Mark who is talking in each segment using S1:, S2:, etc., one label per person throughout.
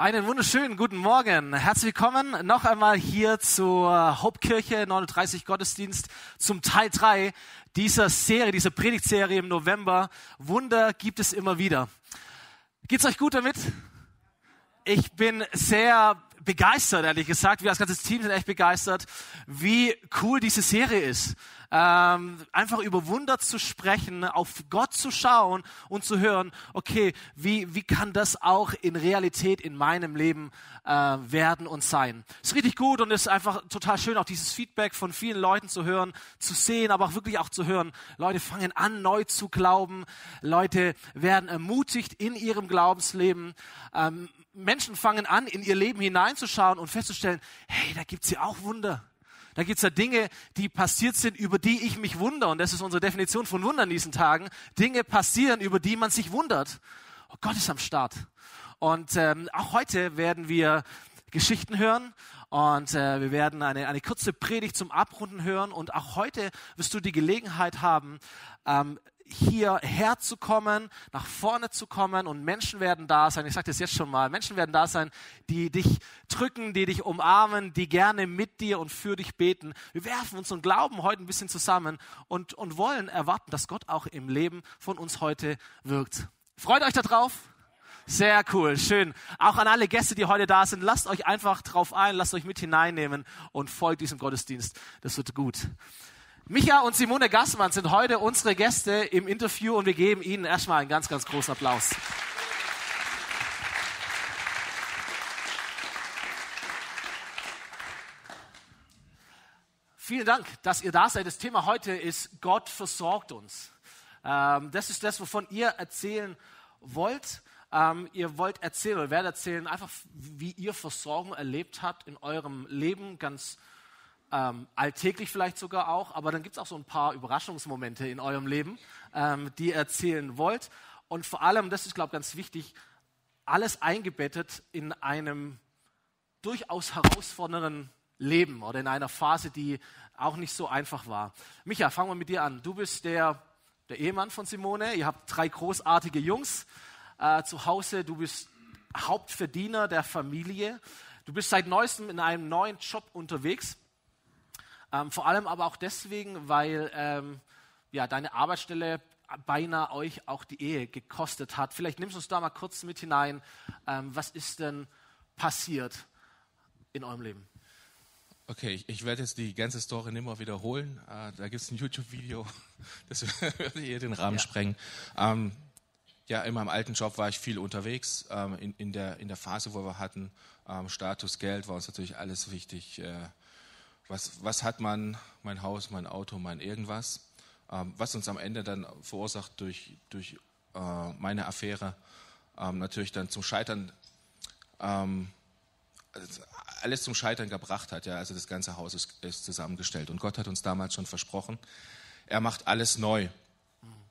S1: Einen wunderschönen guten Morgen. Herzlich willkommen noch einmal hier zur Hauptkirche 39 Gottesdienst zum Teil 3 dieser Serie, dieser Predigtserie im November. Wunder gibt es immer wieder. Geht's euch gut damit? Ich bin sehr begeistert, ehrlich gesagt. Wir als ganzes Team sind echt begeistert, wie cool diese Serie ist ähm, einfach über Wunder zu sprechen, auf Gott zu schauen und zu hören, okay, wie, wie kann das auch in Realität in meinem Leben äh, werden und sein. Ist richtig gut und ist einfach total schön, auch dieses Feedback von vielen Leuten zu hören, zu sehen, aber auch wirklich auch zu hören. Leute fangen an, neu zu glauben. Leute werden ermutigt in ihrem Glaubensleben. Ähm, Menschen fangen an, in ihr Leben hineinzuschauen und festzustellen, hey, da gibt's ja auch Wunder. Da gibt es ja Dinge, die passiert sind, über die ich mich wundere. Und das ist unsere Definition von Wundern in diesen Tagen. Dinge passieren, über die man sich wundert. Oh, Gott ist am Start. Und ähm, auch heute werden wir Geschichten hören und äh, wir werden eine, eine kurze Predigt zum Abrunden hören. Und auch heute wirst du die Gelegenheit haben, ähm, hierher zu kommen, nach vorne zu kommen und Menschen werden da sein, ich sage das jetzt schon mal, Menschen werden da sein, die dich drücken, die dich umarmen, die gerne mit dir und für dich beten. Wir werfen uns und glauben heute ein bisschen zusammen und, und wollen erwarten, dass Gott auch im Leben von uns heute wirkt. Freut euch darauf? Sehr cool, schön. Auch an alle Gäste, die heute da sind, lasst euch einfach drauf ein, lasst euch mit hineinnehmen und folgt diesem Gottesdienst. Das wird gut. Micha und Simone Gassmann sind heute unsere Gäste im Interview und wir geben ihnen erstmal einen ganz, ganz großen Applaus. Vielen Dank, dass ihr da seid. Das Thema heute ist Gott versorgt uns. Ähm, das ist das, wovon ihr erzählen wollt. Ähm, ihr wollt erzählen oder werdet erzählen, einfach wie ihr Versorgung erlebt habt in eurem Leben, ganz ähm, alltäglich vielleicht sogar auch, aber dann gibt es auch so ein paar Überraschungsmomente in eurem Leben, ähm, die ihr erzählen wollt. Und vor allem, das ist, glaube ich, ganz wichtig, alles eingebettet in einem durchaus herausfordernden Leben oder in einer Phase, die auch nicht so einfach war. Micha, fangen wir mit dir an. Du bist der, der Ehemann von Simone. Ihr habt drei großartige Jungs äh, zu Hause. Du bist Hauptverdiener der Familie. Du bist seit neuestem in einem neuen Job unterwegs. Ähm, vor allem aber auch deswegen, weil ähm, ja, deine Arbeitsstelle beinahe euch auch die Ehe gekostet hat. Vielleicht nimmst du uns da mal kurz mit hinein. Ähm, was ist denn passiert in eurem Leben?
S2: Okay, ich, ich werde jetzt die ganze Story nicht mehr wiederholen. Äh, da gibt es ein YouTube-Video, das würde hier den Rahmen ja. sprengen. Ähm, ja, in meinem alten Job war ich viel unterwegs. Ähm, in, in, der, in der Phase, wo wir hatten, ähm, Status, Geld, war uns natürlich alles wichtig. Äh, was, was hat man, mein Haus, mein Auto, mein irgendwas, ähm, was uns am Ende dann verursacht durch, durch äh, meine Affäre, ähm, natürlich dann zum Scheitern, ähm, alles zum Scheitern gebracht hat. Ja, also das ganze Haus ist, ist zusammengestellt. Und Gott hat uns damals schon versprochen, er macht alles neu.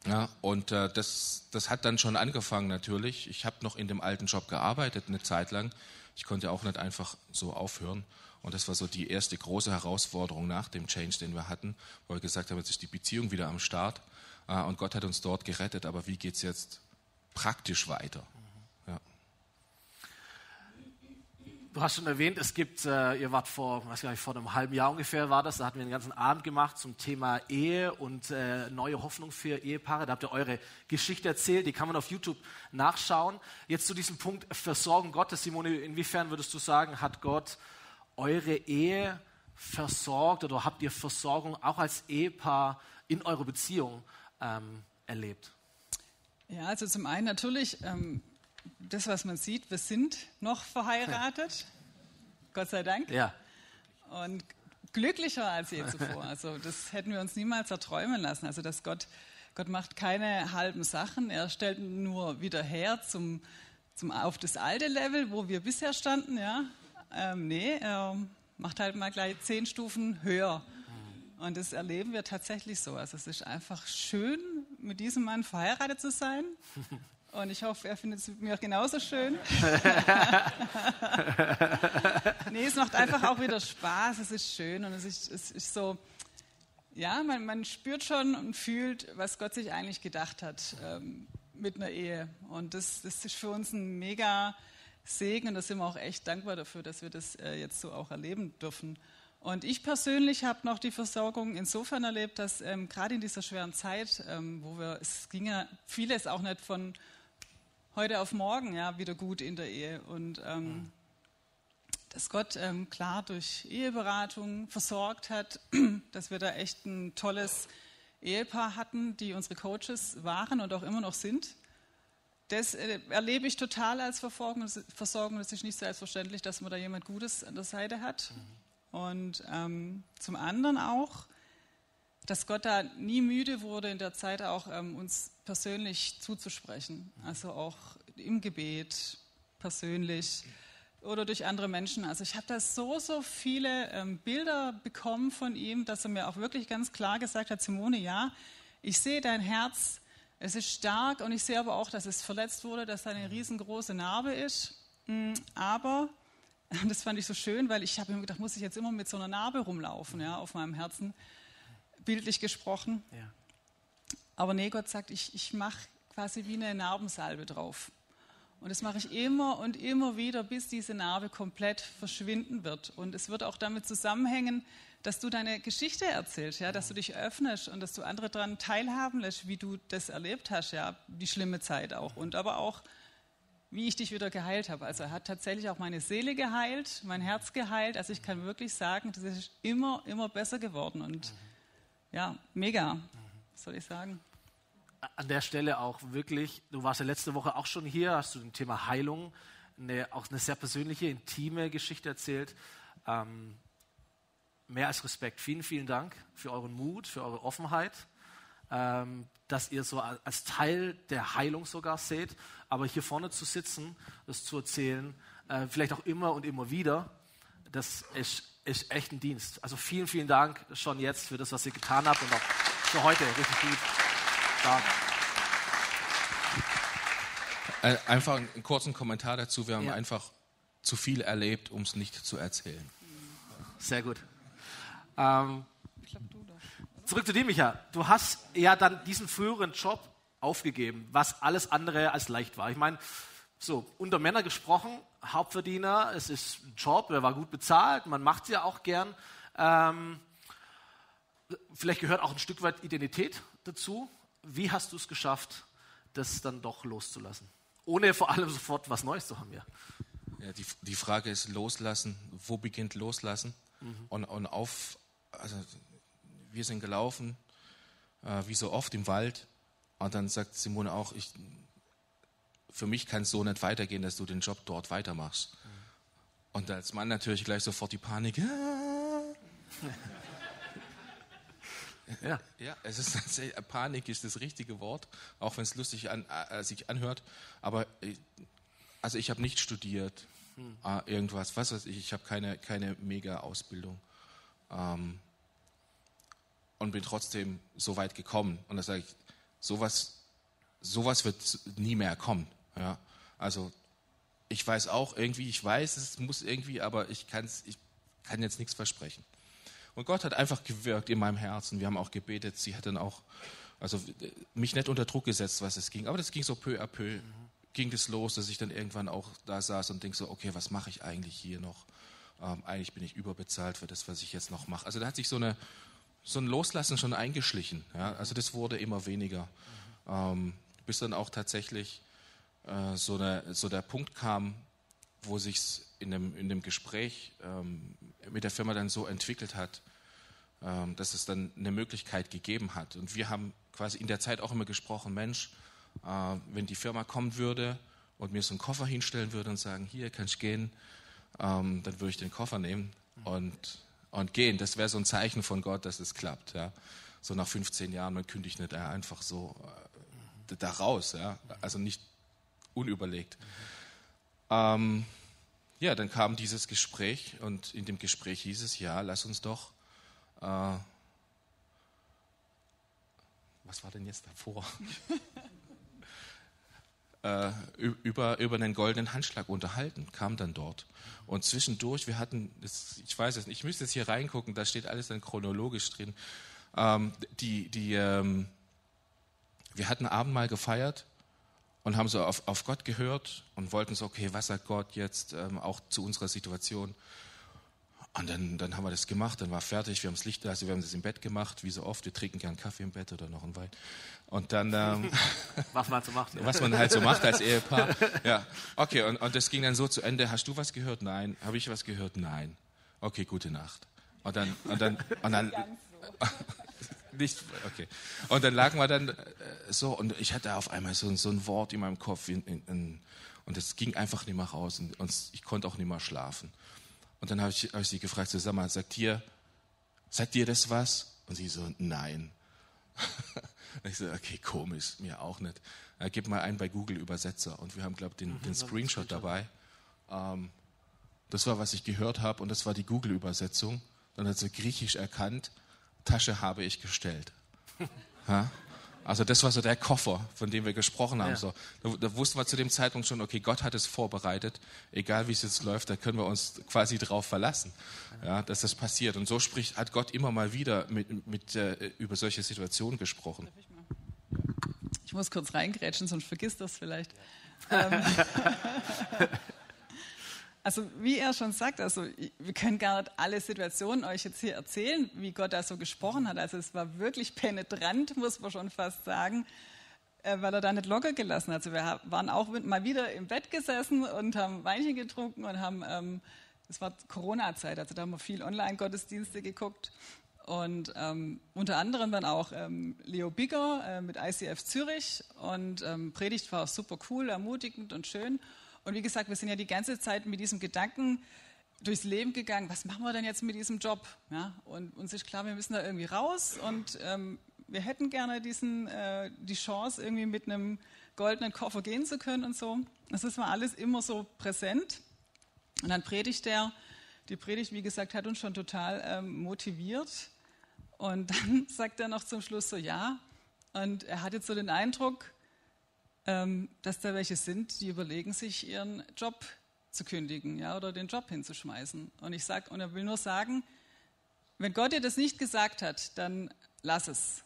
S2: Ja, und äh, das, das hat dann schon angefangen natürlich. Ich habe noch in dem alten Job gearbeitet eine Zeit lang. Ich konnte auch nicht einfach so aufhören. Und das war so die erste große Herausforderung nach dem Change, den wir hatten, wo wir gesagt haben, jetzt ist die Beziehung wieder am Start äh, und Gott hat uns dort gerettet, aber wie geht es jetzt praktisch weiter? Ja.
S1: Du hast schon erwähnt, es gibt, äh, ihr wart vor, weiß gar nicht, vor einem halben Jahr ungefähr war das, da hatten wir den ganzen Abend gemacht zum Thema Ehe und äh, neue Hoffnung für Ehepaare. Da habt ihr eure Geschichte erzählt, die kann man auf YouTube nachschauen. Jetzt zu diesem Punkt Versorgen Gottes, Simone, inwiefern würdest du sagen, hat Gott eure Ehe versorgt oder habt ihr Versorgung auch als Ehepaar in eurer Beziehung ähm, erlebt?
S3: Ja, also zum einen natürlich ähm, das, was man sieht, wir sind noch verheiratet, Gott sei Dank.
S1: Ja.
S3: Und glücklicher als je zuvor. Also das hätten wir uns niemals erträumen lassen. Also dass Gott, Gott macht keine halben Sachen, er stellt nur wieder her zum, zum, auf das alte Level, wo wir bisher standen, ja, ähm, nee, er macht halt mal gleich zehn Stufen höher. Und das erleben wir tatsächlich so. Also es ist einfach schön, mit diesem Mann verheiratet zu sein. Und ich hoffe, er findet es mit mir genauso schön. nee, es macht einfach auch wieder Spaß. Es ist schön und es ist, es ist so, ja, man, man, spürt schon und fühlt, was Gott sich eigentlich gedacht hat ähm, mit einer Ehe. Und das, das ist für uns ein mega Segen und da sind wir auch echt dankbar dafür, dass wir das äh, jetzt so auch erleben dürfen. Und ich persönlich habe noch die Versorgung insofern erlebt, dass ähm, gerade in dieser schweren Zeit, ähm, wo wir, es ging ja vieles auch nicht von heute auf morgen ja, wieder gut in der Ehe. Und ähm, dass Gott ähm, klar durch Eheberatung versorgt hat, dass wir da echt ein tolles Ehepaar hatten, die unsere Coaches waren und auch immer noch sind. Das äh, erlebe ich total als Versorgung. Versorgung. Es ist nicht selbstverständlich, dass man da jemand Gutes an der Seite hat. Mhm. Und ähm, zum anderen auch, dass Gott da nie müde wurde, in der Zeit auch ähm, uns persönlich zuzusprechen. Also auch im Gebet, persönlich oder durch andere Menschen. Also ich habe da so, so viele ähm, Bilder bekommen von ihm, dass er mir auch wirklich ganz klar gesagt hat, Simone, ja, ich sehe dein Herz, es ist stark und ich sehe aber auch, dass es verletzt wurde, dass da eine riesengroße Narbe ist. Mm, aber, das fand ich so schön, weil ich habe mir gedacht, muss ich jetzt immer mit so einer Narbe rumlaufen, ja, auf meinem Herzen bildlich gesprochen. Ja. Aber nee, Gott sagt, ich, ich mache quasi wie eine Narbensalbe drauf. Und das mache ich immer und immer wieder, bis diese Narbe komplett verschwinden wird. Und es wird auch damit zusammenhängen, dass du deine Geschichte erzählst, ja, dass du dich öffnest und dass du andere daran teilhaben lässt, wie du das erlebt hast, ja, die schlimme Zeit auch. Und aber auch, wie ich dich wieder geheilt habe. Also er hat tatsächlich auch meine Seele geheilt, mein Herz geheilt. Also ich kann wirklich sagen, das ist immer, immer besser geworden. Und ja, mega, soll ich sagen.
S1: An der Stelle auch wirklich, du warst ja letzte Woche auch schon hier, hast du ein Thema Heilung, eine, auch eine sehr persönliche, intime Geschichte erzählt. Ähm, mehr als Respekt. Vielen, vielen Dank für euren Mut, für eure Offenheit, ähm, dass ihr so als Teil der Heilung sogar seht. Aber hier vorne zu sitzen, das zu erzählen, äh, vielleicht auch immer und immer wieder, das ist ist echt ein Dienst. Also vielen, vielen Dank schon jetzt für das, was ihr getan habt und auch für heute. Richtig gut. Stark.
S2: Äh, einfach einen kurzen Kommentar dazu. Wir haben ja. einfach zu viel erlebt, um es nicht zu erzählen.
S1: Sehr gut. Ähm, zurück zu dir, Micha. Du hast ja dann diesen früheren Job aufgegeben, was alles andere als leicht war. Ich meine, so, unter Männer gesprochen, Hauptverdiener, es ist ein Job, der war gut bezahlt, man macht es ja auch gern. Ähm, vielleicht gehört auch ein Stück weit Identität dazu. Wie hast du es geschafft, das dann doch loszulassen? Ohne vor allem sofort was Neues zu haben, ja.
S2: ja die, die Frage ist loslassen. Wo beginnt loslassen? Mhm. Und, und auf, also wir sind gelaufen, äh, wie so oft im Wald. Und dann sagt Simone auch, ich, für mich kann es so nicht weitergehen, dass du den Job dort weitermachst. Mhm. Und als Mann natürlich gleich sofort die Panik. ja. ja, es ist tatsächlich, Panik ist das richtige Wort, auch wenn es lustig an, äh, sich anhört. Aber äh, also ich habe nicht studiert, hm. äh, irgendwas, was weiß ich, ich habe keine, keine Mega-Ausbildung. Ähm, und bin trotzdem so weit gekommen. Und da sage ich, sowas, sowas wird nie mehr kommen. Ja, also ich weiß auch irgendwie, ich weiß, es muss irgendwie, aber ich, kann's, ich kann jetzt nichts versprechen. Und Gott hat einfach gewirkt in meinem Herzen. Wir haben auch gebetet. Sie hat dann auch, also mich nicht unter Druck gesetzt, was es ging. Aber das ging so peu à peu, mhm. ging das los, dass ich dann irgendwann auch da saß und denke so, okay, was mache ich eigentlich hier noch? Ähm, eigentlich bin ich überbezahlt für das, was ich jetzt noch mache. Also da hat sich so, eine, so ein Loslassen schon eingeschlichen. Ja? Also das wurde immer weniger. Ähm, bis dann auch tatsächlich äh, so, eine, so, der Punkt kam, wo sich in dem, in dem Gespräch ähm, mit der Firma dann so entwickelt hat, ähm, dass es dann eine Möglichkeit gegeben hat. Und wir haben quasi in der Zeit auch immer gesprochen, Mensch, äh, wenn die Firma kommen würde und mir so einen Koffer hinstellen würde und sagen, hier kannst du gehen, ähm, dann würde ich den Koffer nehmen und, und gehen. Das wäre so ein Zeichen von Gott, dass es klappt. Ja. So nach 15 Jahren, man kündigt nicht einfach so äh, da raus. Ja. Also nicht unüberlegt. Ähm, ja, dann kam dieses Gespräch und in dem Gespräch hieß es, ja, lass uns doch, äh, was war denn jetzt davor? äh, über, über einen goldenen Handschlag unterhalten, kam dann dort. Und zwischendurch, wir hatten, ich weiß es nicht, ich müsste jetzt hier reingucken, da steht alles dann chronologisch drin. Ähm, die, die, ähm, wir hatten Abendmahl gefeiert und haben so auf, auf Gott gehört und wollten so, okay, was sagt Gott jetzt ähm, auch zu unserer Situation? Und dann, dann haben wir das gemacht, dann war fertig, wir haben das Licht, also wir haben das im Bett gemacht, wie so oft, wir trinken gern Kaffee im Bett oder noch einen Wein. Und dann... Ähm,
S1: was man halt so macht.
S2: Ja. Was man halt so macht als Ehepaar. Ja, okay, und, und das ging dann so zu Ende. Hast du was gehört? Nein. Habe ich was gehört? Nein. Okay, gute Nacht. Und dann... Und dann, und dann nicht, okay. Und dann lagen wir dann äh, so und ich hatte auf einmal so, so ein Wort in meinem Kopf in, in, in, und es ging einfach nicht mehr raus und, und ich konnte auch nicht mehr schlafen. Und dann habe ich, hab ich sie gefragt, sag mal, sagt dir, sagt dir das was? Und sie so, nein. ich so, okay, komisch, mir auch nicht. Äh, gib mal ein bei Google Übersetzer und wir haben, glaube ich, den, den Screenshot dabei. Ähm, das war, was ich gehört habe und das war die Google Übersetzung. Dann hat sie Griechisch erkannt, Tasche habe ich gestellt. Ha? Also das war so der Koffer, von dem wir gesprochen haben. Ja. So, da, da, wussten wir zu dem Zeitpunkt schon, okay, Gott hat es vorbereitet. Egal wie es jetzt läuft, da können wir uns quasi drauf verlassen, ja, dass das passiert. Und so spricht, hat Gott immer mal wieder mit, mit, äh, über solche Situationen gesprochen.
S3: Ich muss kurz reingrätschen, sonst vergisst das vielleicht. Ähm, Also wie er schon sagt, also wir können gar nicht alle Situationen euch jetzt hier erzählen, wie Gott da so gesprochen hat. Also es war wirklich penetrant, muss man schon fast sagen, äh, weil er da nicht locker gelassen hat. Also wir waren auch mal wieder im Bett gesessen und haben Weinchen getrunken und haben, ähm, es war Corona-Zeit, also da haben wir viel Online-Gottesdienste geguckt. Und ähm, unter anderem dann auch ähm, Leo Bigger äh, mit ICF Zürich und ähm, Predigt war super cool, ermutigend und schön. Und wie gesagt, wir sind ja die ganze Zeit mit diesem Gedanken durchs Leben gegangen, was machen wir denn jetzt mit diesem Job? Ja, und uns ist klar, wir müssen da irgendwie raus und ähm, wir hätten gerne diesen, äh, die Chance, irgendwie mit einem goldenen Koffer gehen zu können und so. Das ist mal alles immer so präsent. Und dann predigt er, die Predigt, wie gesagt, hat uns schon total ähm, motiviert. Und dann sagt er noch zum Schluss so, ja. Und er hat jetzt so den Eindruck, dass da welche sind, die überlegen sich, ihren Job zu kündigen ja, oder den Job hinzuschmeißen. Und ich sag, und er will nur sagen, wenn Gott dir das nicht gesagt hat, dann lass es.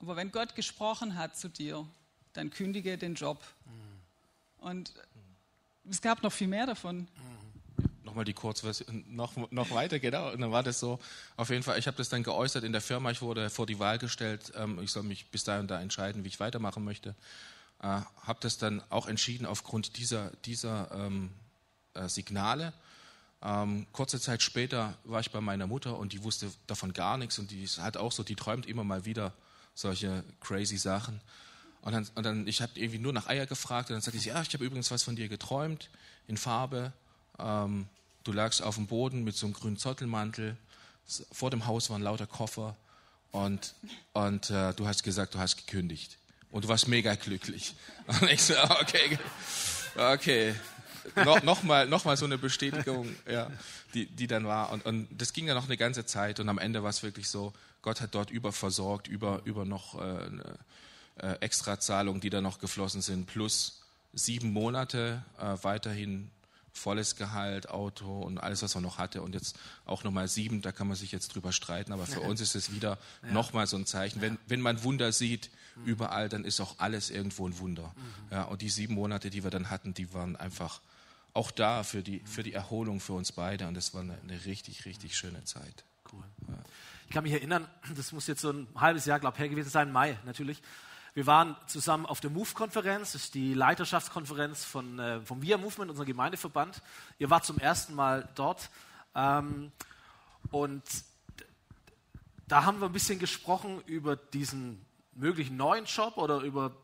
S3: Aber wenn Gott gesprochen hat zu dir, dann kündige den Job. Mhm. Und es gab noch viel mehr davon. Mhm
S2: nochmal die Kurzversion, noch, noch weiter, genau. Und dann war das so, auf jeden Fall, ich habe das dann geäußert in der Firma, ich wurde vor die Wahl gestellt, ähm, ich soll mich bis dahin da entscheiden, wie ich weitermachen möchte äh, habe das dann auch entschieden aufgrund dieser, dieser ähm, äh, Signale. Ähm, kurze Zeit später war ich bei meiner Mutter und die wusste davon gar nichts und die hat auch so, die träumt immer mal wieder solche crazy Sachen. Und dann, und dann ich habe irgendwie nur nach Eier gefragt und dann sagte sie, ja, ich habe übrigens was von dir geträumt in Farbe. Ähm, du lagst auf dem Boden mit so einem grünen Zottelmantel. Vor dem Haus waren lauter Koffer und, und äh, du hast gesagt, du hast gekündigt. Und du warst mega glücklich. Und ich so, okay, okay. No, Nochmal noch mal so eine Bestätigung, ja, die, die dann war. Und, und das ging dann noch eine ganze Zeit. Und am Ende war es wirklich so, Gott hat dort überversorgt, über, über noch äh, äh, Extrazahlungen, die da noch geflossen sind, plus sieben Monate äh, weiterhin volles Gehalt, Auto und alles, was man noch hatte. Und jetzt auch nochmal sieben, da kann man sich jetzt drüber streiten. Aber für uns ist es wieder ja. nochmal so ein Zeichen. Wenn, wenn man Wunder sieht, mhm. überall, dann ist auch alles irgendwo ein Wunder. Mhm. Ja, und die sieben Monate, die wir dann hatten, die waren einfach auch da für die, für die Erholung für uns beide. Und das war eine, eine richtig, richtig schöne Zeit. Cool.
S1: Ja. Ich kann mich erinnern, das muss jetzt so ein halbes Jahr, glaube ich, her gewesen sein, Mai natürlich. Wir waren zusammen auf der Move-Konferenz, das ist die Leiterschaftskonferenz von, äh, vom VIA Movement, unserem Gemeindeverband. Ihr wart zum ersten Mal dort. Ähm, und da haben wir ein bisschen gesprochen über diesen möglichen neuen Job oder über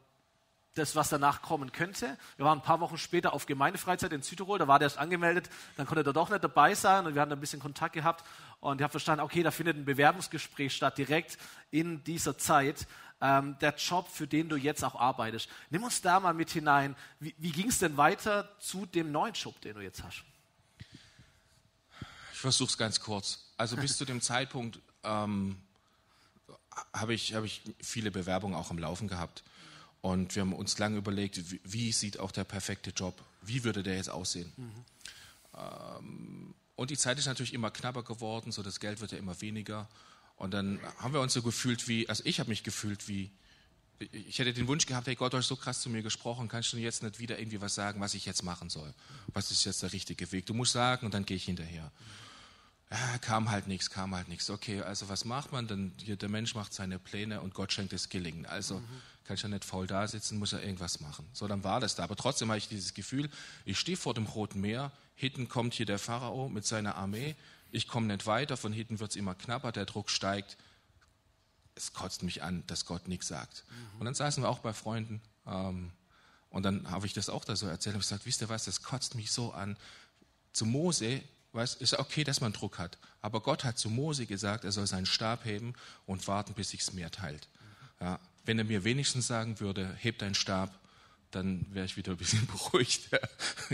S1: das, was danach kommen könnte. Wir waren ein paar Wochen später auf Gemeindefreizeit in Südtirol, da war der erst angemeldet, dann konnte er doch nicht dabei sein und wir hatten ein bisschen Kontakt gehabt und ich habe verstanden, okay, da findet ein Bewerbungsgespräch statt, direkt in dieser Zeit ähm, der Job, für den du jetzt auch arbeitest. Nimm uns da mal mit hinein. Wie, wie ging es denn weiter zu dem neuen Job, den du jetzt hast?
S2: Ich versuche es ganz kurz. Also bis zu dem Zeitpunkt ähm, habe ich, hab ich viele Bewerbungen auch am Laufen gehabt. Und wir haben uns lange überlegt, wie, wie sieht auch der perfekte Job, wie würde der jetzt aussehen. Mhm. Ähm, und die Zeit ist natürlich immer knapper geworden, so das Geld wird ja immer weniger. Und dann haben wir uns so gefühlt wie, also ich habe mich gefühlt wie, ich hätte den Wunsch gehabt, hey Gott, du hast so krass zu mir gesprochen, kannst du jetzt nicht wieder irgendwie was sagen, was ich jetzt machen soll? Was ist jetzt der richtige Weg? Du musst sagen und dann gehe ich hinterher. Ja, kam halt nichts, kam halt nichts. Okay, also was macht man? Dann hier, der Mensch macht seine Pläne und Gott schenkt es Gelingen. Also mhm. kann ich ja nicht faul da sitzen, muss er irgendwas machen. So, dann war das da. Aber trotzdem habe ich dieses Gefühl, ich stehe vor dem Roten Meer, hinten kommt hier der Pharao mit seiner Armee, ich komme nicht weiter, von hinten wird es immer knapper, der Druck steigt es kotzt mich an, dass Gott nichts sagt. Mhm. Und dann saßen wir auch bei Freunden ähm, und dann habe ich das auch da so erzählt und gesagt, wisst ihr was, das kotzt mich so an. Zu Mose, weiß, ist okay, dass man Druck hat, aber Gott hat zu Mose gesagt, er soll seinen Stab heben und warten, bis sich's Meer teilt. Ja, wenn er mir wenigstens sagen würde, heb deinen Stab, dann wäre ich wieder ein bisschen beruhigt, ja,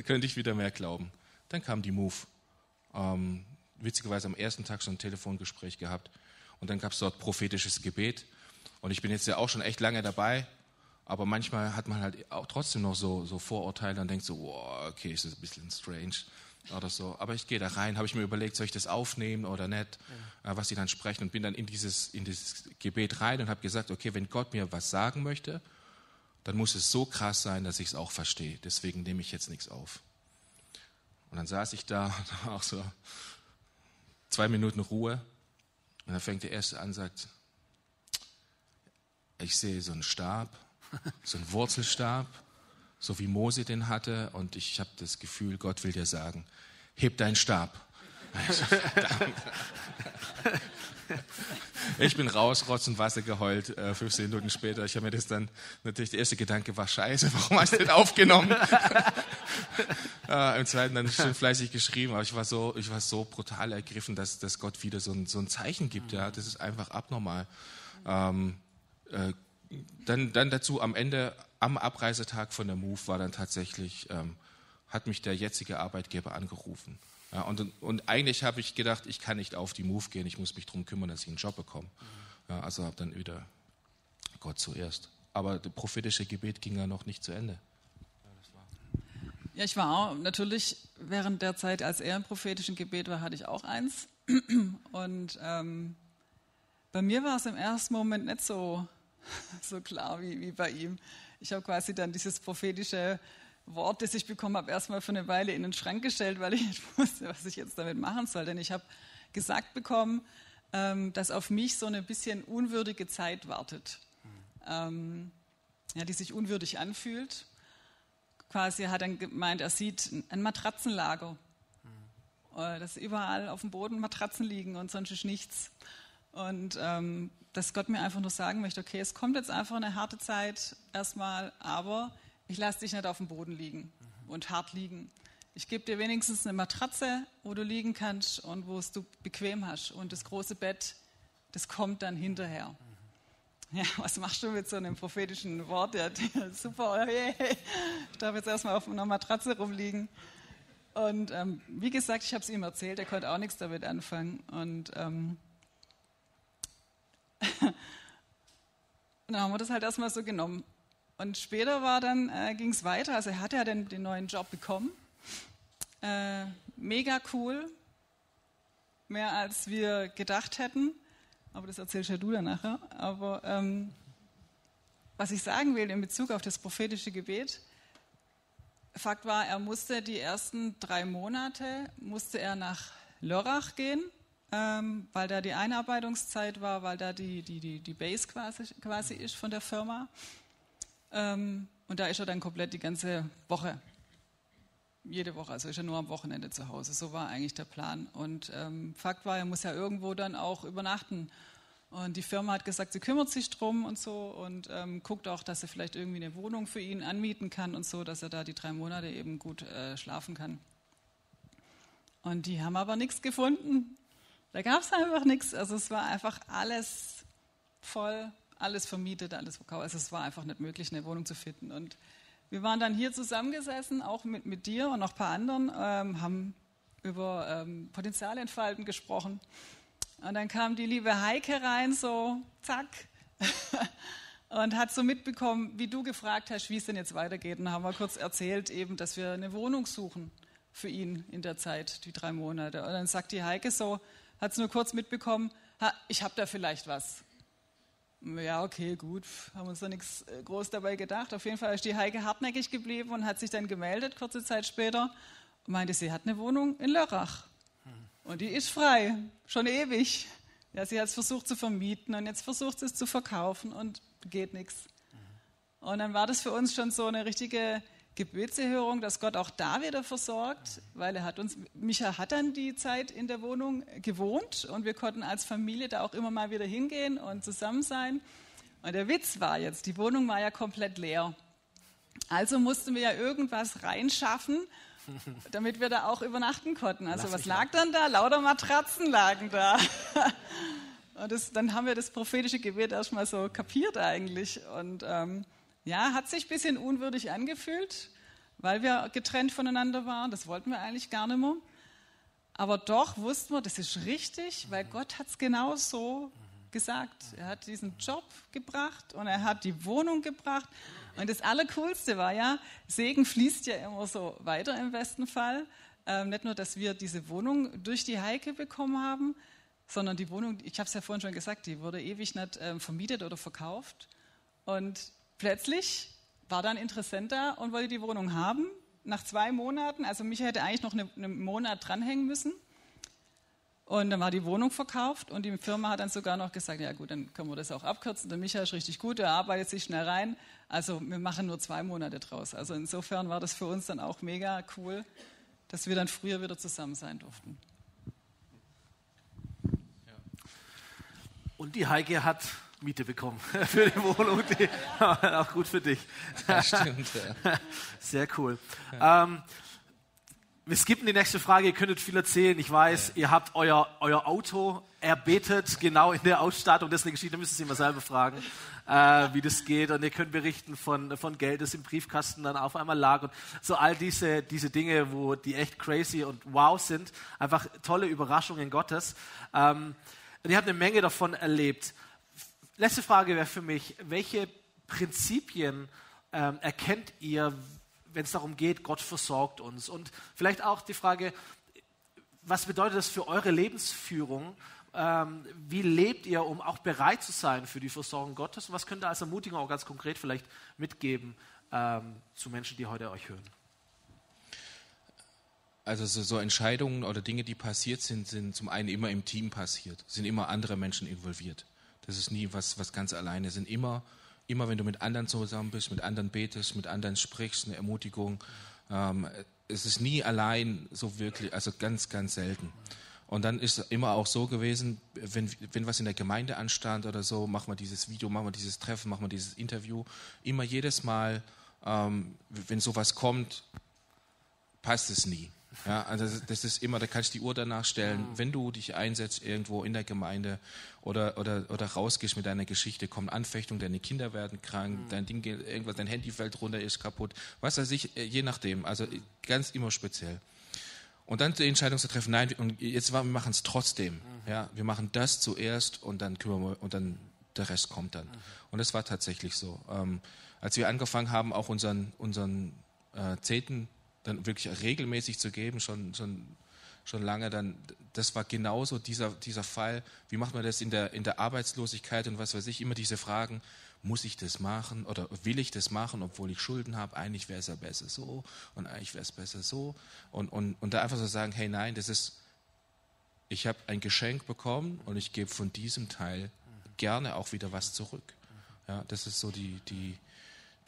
S2: könnte ich wieder mehr glauben. Dann kam die Move. Ähm, witzigerweise am ersten Tag schon ein Telefongespräch gehabt und dann gab es dort prophetisches Gebet. Und ich bin jetzt ja auch schon echt lange dabei, aber manchmal hat man halt auch trotzdem noch so, so Vorurteile und denkt so, wow, okay, ist das ein bisschen strange oder so. Aber ich gehe da rein, habe ich mir überlegt, soll ich das aufnehmen oder nicht, ja. Äh, was sie dann sprechen und bin dann in dieses, in dieses Gebet rein und habe gesagt, okay, wenn Gott mir was sagen möchte, dann muss es so krass sein, dass ich es auch verstehe. Deswegen nehme ich jetzt nichts auf. Und dann saß ich da, auch so zwei Minuten Ruhe und dann fängt der Erste an und sagt, ich sehe so einen Stab, so einen Wurzelstab, so wie Mose den hatte. Und ich habe das Gefühl, Gott will dir sagen, heb deinen Stab. Ich bin raus, Rotz und Wasser geheult, äh, 15 Minuten später. Ich habe mir das dann, natürlich der erste Gedanke war, scheiße, warum hast du den aufgenommen? äh, Im zweiten dann schön fleißig geschrieben, aber ich war so, ich war so brutal ergriffen, dass, dass Gott wieder so ein, so ein Zeichen gibt. Ja, das ist einfach abnormal. Ähm, äh, dann, dann dazu am Ende, am Abreisetag von der Move war dann tatsächlich, ähm, hat mich der jetzige Arbeitgeber angerufen ja, und, und eigentlich habe ich gedacht, ich kann nicht auf die Move gehen, ich muss mich darum kümmern, dass ich einen Job bekomme. Ja, also habe dann wieder Gott zuerst. Aber das prophetische Gebet ging ja noch nicht zu Ende.
S3: Ja, ich war auch natürlich während der Zeit, als er im prophetischen Gebet war, hatte ich auch eins. Und ähm, bei mir war es im ersten Moment nicht so, so klar wie, wie bei ihm. Ich habe quasi dann dieses prophetische Wort, das ich bekommen habe, erstmal für eine Weile in den Schrank gestellt, weil ich nicht wusste, was ich jetzt damit machen soll. Denn ich habe gesagt bekommen, ähm, dass auf mich so eine bisschen unwürdige Zeit wartet, ähm, ja, die sich unwürdig anfühlt. Quasi hat er gemeint, er sieht ein Matratzenlager, äh, dass überall auf dem Boden Matratzen liegen und sonst ist nichts. Und ähm, dass Gott mir einfach nur sagen möchte, okay, es kommt jetzt einfach eine harte Zeit erstmal, aber ich lasse dich nicht auf dem Boden liegen und hart liegen. Ich gebe dir wenigstens eine Matratze, wo du liegen kannst und wo es du bequem hast. Und das große Bett, das kommt dann hinterher. Ja, was machst du mit so einem prophetischen Wort? Ja, super, hey, ich darf jetzt erstmal auf einer Matratze rumliegen. Und ähm, wie gesagt, ich habe es ihm erzählt, er konnte auch nichts damit anfangen. Und ähm, dann haben wir das halt erstmal so genommen. Und später war dann, äh, ging es weiter. Also er hatte ja den, den neuen Job bekommen. Äh, mega cool. Mehr als wir gedacht hätten. Aber das erzählst ja du dann nachher. Aber ähm, was ich sagen will in Bezug auf das prophetische Gebet, Fakt war, er musste die ersten drei Monate, musste er nach Lörrach gehen, ähm, weil da die Einarbeitungszeit war, weil da die, die, die, die Base quasi, quasi ist von der Firma. Ähm, und da ist er dann komplett die ganze Woche, jede Woche, also ist er nur am Wochenende zu Hause. So war eigentlich der Plan. Und ähm, Fakt war, er muss ja irgendwo dann auch übernachten. Und die Firma hat gesagt, sie kümmert sich drum und so und ähm, guckt auch, dass er vielleicht irgendwie eine Wohnung für ihn anmieten kann und so, dass er da die drei Monate eben gut äh, schlafen kann. Und die haben aber nichts gefunden. Da gab es einfach nichts. Also es war einfach alles voll alles vermietet, alles verkauft. Also es war einfach nicht möglich, eine Wohnung zu finden. Und wir waren dann hier zusammengesessen, auch mit, mit dir und noch ein paar anderen, ähm, haben über ähm, Potenzialentfalten gesprochen. Und dann kam die liebe Heike rein, so zack, und hat so mitbekommen, wie du gefragt hast, wie es denn jetzt weitergeht. Und dann haben wir kurz erzählt, eben, dass wir eine Wohnung suchen für ihn in der Zeit, die drei Monate. Und dann sagt die Heike so, hat es nur kurz mitbekommen, ich habe da vielleicht was. Ja, okay, gut, haben uns da nichts äh, groß dabei gedacht. Auf jeden Fall ist die Heike hartnäckig geblieben und hat sich dann gemeldet, kurze Zeit später, und meinte, sie hat eine Wohnung in Lörrach. Und die ist frei, schon ewig. Ja, sie hat es versucht zu vermieten und jetzt versucht sie es zu verkaufen und geht nichts. Und dann war das für uns schon so eine richtige Gebetserhörung, dass Gott auch da wieder versorgt, weil er hat uns, Micha hat dann die Zeit in der Wohnung gewohnt und wir konnten als Familie da auch immer mal wieder hingehen und zusammen sein. Und der Witz war jetzt, die Wohnung war ja komplett leer. Also mussten wir ja irgendwas reinschaffen, damit wir da auch übernachten konnten. Also was lag dann da? Lauter Matratzen lagen da. Und das, dann haben wir das prophetische Gebet erstmal so kapiert eigentlich. Und ähm, ja, hat sich ein bisschen unwürdig angefühlt, weil wir getrennt voneinander waren. Das wollten wir eigentlich gar nicht mehr. Aber doch wussten wir, das ist richtig, weil Gott hat es genau so gesagt. Er hat diesen Job gebracht und er hat die Wohnung gebracht. Und das Allercoolste war ja, Segen fließt ja immer so weiter im besten Fall. Ähm, nicht nur, dass wir diese Wohnung durch die Heike bekommen haben, sondern die Wohnung, ich habe es ja vorhin schon gesagt, die wurde ewig nicht ähm, vermietet oder verkauft. Und plötzlich war da ein Interessent da und wollte die Wohnung haben. Nach zwei Monaten, also mich hätte eigentlich noch eine, einen Monat dranhängen müssen. Und dann war die Wohnung verkauft und die Firma hat dann sogar noch gesagt, ja gut, dann können wir das auch abkürzen. Der Michael ist richtig gut, er arbeitet sich schnell rein. Also wir machen nur zwei Monate draus. Also insofern war das für uns dann auch mega cool, dass wir dann früher wieder zusammen sein durften.
S1: Und die Heike hat Miete bekommen für die Wohnung. Die, auch gut für dich.
S2: Ja, stimmt. Ja.
S1: Sehr cool. Ja. Ähm, wir skippen die nächste Frage. Ihr könntet viel erzählen. Ich weiß, ihr habt euer, euer Auto erbetet, genau in der Ausstattung. Das ist eine Geschichte, da müssen Sie mal selber fragen, äh, wie das geht. Und ihr könnt berichten von, von Geld, das im Briefkasten dann auf einmal lag. Und so all diese, diese Dinge, wo die echt crazy und wow sind. Einfach tolle Überraschungen Gottes. Ähm, und ihr habt eine Menge davon erlebt. Letzte Frage wäre für mich, welche Prinzipien ähm, erkennt ihr, wenn es darum geht, Gott versorgt uns? Und vielleicht auch die Frage, was bedeutet das für eure Lebensführung? Ähm, wie lebt ihr, um auch bereit zu sein für die Versorgung Gottes? Und was könnt ihr als Ermutigung auch ganz konkret vielleicht mitgeben ähm, zu Menschen, die heute euch hören?
S2: Also so, so, Entscheidungen oder Dinge, die passiert sind, sind zum einen immer im Team passiert, sind immer andere Menschen involviert. Das ist nie was, was ganz alleine. sind immer, immer, wenn du mit anderen zusammen bist, mit anderen betest, mit anderen sprichst, eine Ermutigung. Ähm, es ist nie allein so wirklich, also ganz, ganz selten. Und dann ist immer auch so gewesen, wenn, wenn was in der Gemeinde anstand oder so, machen wir dieses Video, machen wir dieses Treffen, machen wir dieses Interview. Immer jedes Mal, ähm, wenn sowas kommt, passt es nie. Ja, also das ist immer, da kannst du die Uhr danach stellen, mhm. wenn du dich einsetzt irgendwo in der Gemeinde oder, oder, oder rausgehst mit deiner Geschichte, kommt Anfechtung, deine Kinder werden krank, mhm. dein Ding geht, irgendwas, dein Handy fällt runter, ist kaputt, was weiß ich, äh, je nachdem, also ganz immer speziell. Und dann die Entscheidung zu treffen, nein, und jetzt wir machen es trotzdem. Mhm. Ja, wir machen das zuerst und dann kümmern wir, und dann der Rest kommt dann. Mhm. Und das war tatsächlich so. Ähm, als wir angefangen haben, auch unseren, unseren äh, Zehnten dann wirklich regelmäßig zu geben, schon, schon, schon lange, dann, das war genauso dieser, dieser Fall. Wie macht man das in der, in der Arbeitslosigkeit und was weiß ich, immer diese Fragen, muss ich das machen oder will ich das machen, obwohl ich Schulden habe? Eigentlich wäre es ja besser so und eigentlich wäre es besser so. Und, und, und da einfach so sagen, hey nein, das ist, ich habe ein Geschenk bekommen und ich gebe von diesem Teil gerne auch wieder was zurück. Ja, das ist so die, die,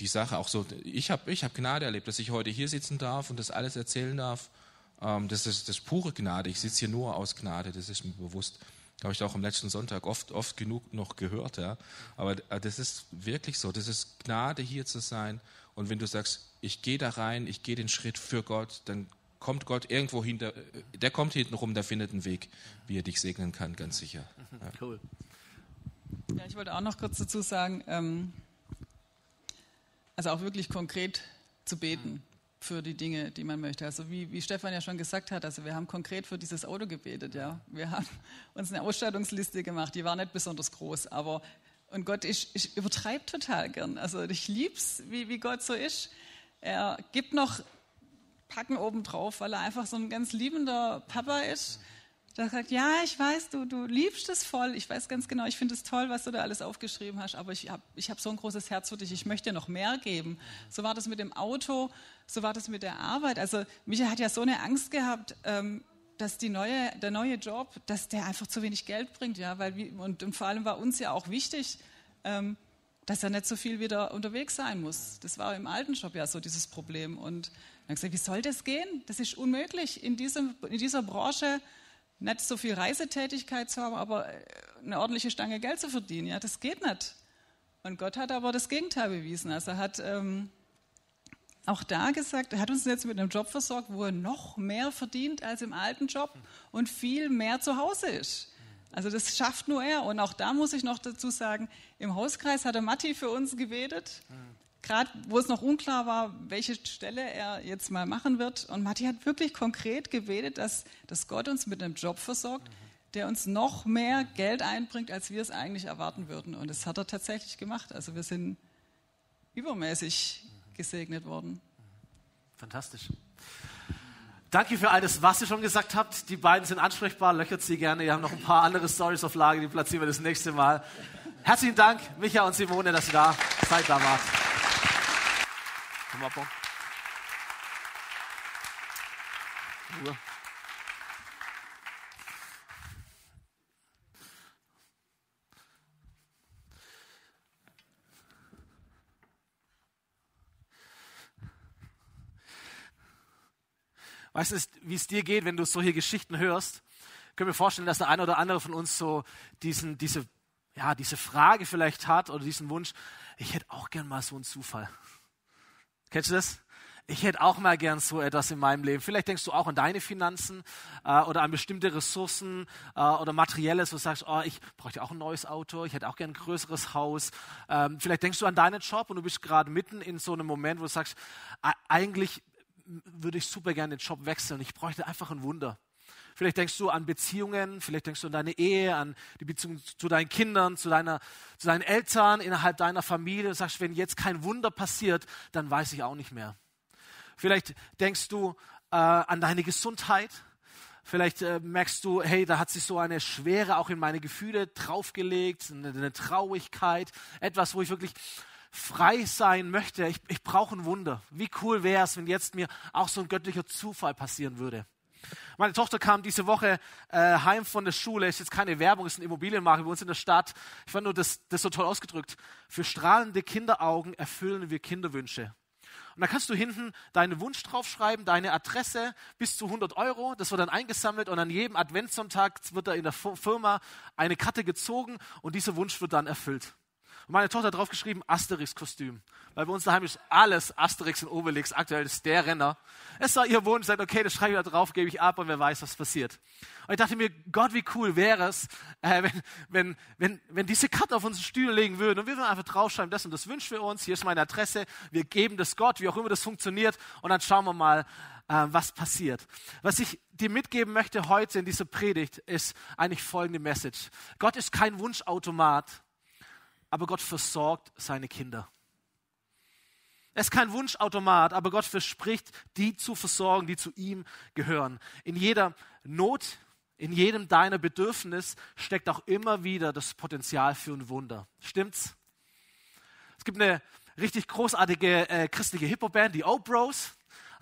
S2: die Sache auch so, ich habe ich hab Gnade erlebt, dass ich heute hier sitzen darf und das alles erzählen darf. Ähm, das ist das pure Gnade. Ich sitze hier nur aus Gnade, das ist mir bewusst. Habe ich auch am letzten Sonntag oft, oft genug noch gehört. Ja. Aber äh, das ist wirklich so. Das ist Gnade, hier zu sein. Und wenn du sagst, ich gehe da rein, ich gehe den Schritt für Gott, dann kommt Gott irgendwo hinter, äh, der kommt hinten rum, der findet einen Weg, wie er dich segnen kann, ganz sicher. Ja. Cool.
S3: Ja, ich wollte auch noch kurz dazu sagen, ähm, also auch wirklich konkret zu beten für die Dinge, die man möchte. Also wie, wie Stefan ja schon gesagt hat, also wir haben konkret für dieses Auto gebetet, ja. Wir haben uns eine Ausstattungsliste gemacht, die war nicht besonders groß, aber und Gott, ich, ich übertreibe total gern. Also ich lieb's, wie, wie Gott so ist. Er gibt noch Packen oben drauf, weil er einfach so ein ganz liebender Papa ist, Der sagt, ja, ich weiß, du, du liebst es voll. Ich weiß ganz genau, ich finde es toll, was du da alles aufgeschrieben hast, aber ich habe ich hab so ein großes Herz für dich, ich möchte dir noch mehr geben. So war das mit dem Auto, so war das mit der Arbeit. Also Michael hat ja so eine Angst gehabt, ähm, dass die neue, der neue Job, dass der einfach zu wenig Geld bringt, ja, weil und, und vor allem war uns ja auch wichtig, ähm, dass er nicht so viel wieder unterwegs sein muss. Das war im alten Job ja so dieses Problem. Und dann gesagt, wie soll das gehen? Das ist unmöglich, in, diesem, in dieser Branche nicht so viel Reisetätigkeit zu haben, aber äh, eine ordentliche Stange Geld zu verdienen. Ja, das geht nicht. Und Gott hat aber das Gegenteil bewiesen. Also er hat ähm, auch da gesagt, er hat uns jetzt mit einem Job versorgt, wo er noch mehr verdient als im alten Job und viel mehr zu Hause ist. Also das schafft nur er. Und auch da muss ich noch dazu sagen, im Hauskreis hat der Matti für uns gebetet, gerade wo es noch unklar war, welche Stelle er jetzt mal machen wird. Und Matti hat wirklich konkret gebetet, dass, dass Gott uns mit einem Job versorgt, der uns noch mehr Geld einbringt, als wir es eigentlich erwarten würden. Und das hat er tatsächlich gemacht. Also wir sind übermäßig gesegnet worden.
S1: Fantastisch. Danke für alles, was ihr schon gesagt habt. Die beiden sind ansprechbar, löchert sie gerne. Wir haben noch ein paar andere Stories auf Lage, die platzieren wir das nächste Mal. Herzlichen Dank, Micha und Simone, dass ihr da Zeit da wart. Komm mal, Ruhe. Weißt du, wie es dir geht, wenn du solche Geschichten hörst? Kann mir vorstellen, dass der eine oder andere von uns so diesen, diese, ja, diese Frage vielleicht hat oder diesen Wunsch, ich hätte auch gern mal so einen Zufall. Kennst du das? Ich hätte auch mal gern so etwas in meinem Leben. Vielleicht denkst du auch an deine Finanzen äh, oder an bestimmte Ressourcen äh, oder Materielles, wo du sagst, oh, ich bräuchte auch ein neues Auto, ich hätte auch gern ein größeres Haus. Ähm, vielleicht denkst du an deinen Job und du bist gerade mitten in so einem Moment, wo du sagst, eigentlich würde ich super gerne den Job wechseln. Ich bräuchte einfach ein Wunder. Vielleicht denkst du an Beziehungen, vielleicht denkst du an deine Ehe, an die Beziehung zu deinen Kindern, zu, deiner, zu deinen Eltern, innerhalb deiner Familie und sagst, wenn jetzt kein Wunder passiert, dann weiß ich auch nicht mehr. Vielleicht denkst du äh, an deine Gesundheit. Vielleicht äh, merkst du, hey, da hat sich so eine Schwere auch in meine Gefühle draufgelegt, eine, eine Traurigkeit, etwas, wo ich wirklich frei sein möchte, ich, ich brauche ein Wunder. Wie cool wäre es, wenn jetzt mir auch so ein göttlicher Zufall passieren würde. Meine Tochter kam diese Woche äh, heim von der Schule. Ist jetzt keine Werbung, ist ein Immobilienmakler bei uns in der Stadt. Ich fand nur das, das so toll ausgedrückt. Für strahlende Kinderaugen erfüllen wir Kinderwünsche. Und da kannst du hinten deinen Wunsch draufschreiben, deine Adresse bis zu 100 Euro. Das wird dann eingesammelt und an jedem Adventssonntag wird da in der Firma eine Karte gezogen und dieser Wunsch wird dann erfüllt. Und meine Tochter hat draufgeschrieben, Asterix-Kostüm. Weil bei uns daheim ist alles Asterix und Obelix. Aktuell ist der Renner. Es war ihr Wunsch, sagt, okay, das schreibe ich da drauf, gebe ich ab und wer weiß, was passiert. Und ich dachte mir, Gott, wie cool wäre es, äh, wenn, wenn, wenn, wenn diese Karte auf unsere Stühle legen würden und wir würden einfach draufschreiben, das und das wünschen wir uns, hier ist meine Adresse, wir geben das Gott, wie auch immer das funktioniert und dann schauen wir mal, äh, was passiert. Was ich dir mitgeben möchte heute in dieser Predigt ist eigentlich folgende Message. Gott ist kein Wunschautomat, aber Gott versorgt seine Kinder. Er ist kein Wunschautomat, aber Gott verspricht, die zu versorgen, die zu ihm gehören. In jeder Not, in jedem deiner Bedürfnis steckt auch immer wieder das Potenzial für ein Wunder. Stimmt's? Es gibt eine richtig großartige äh, christliche Hip-Hop-Band, die O-Bros.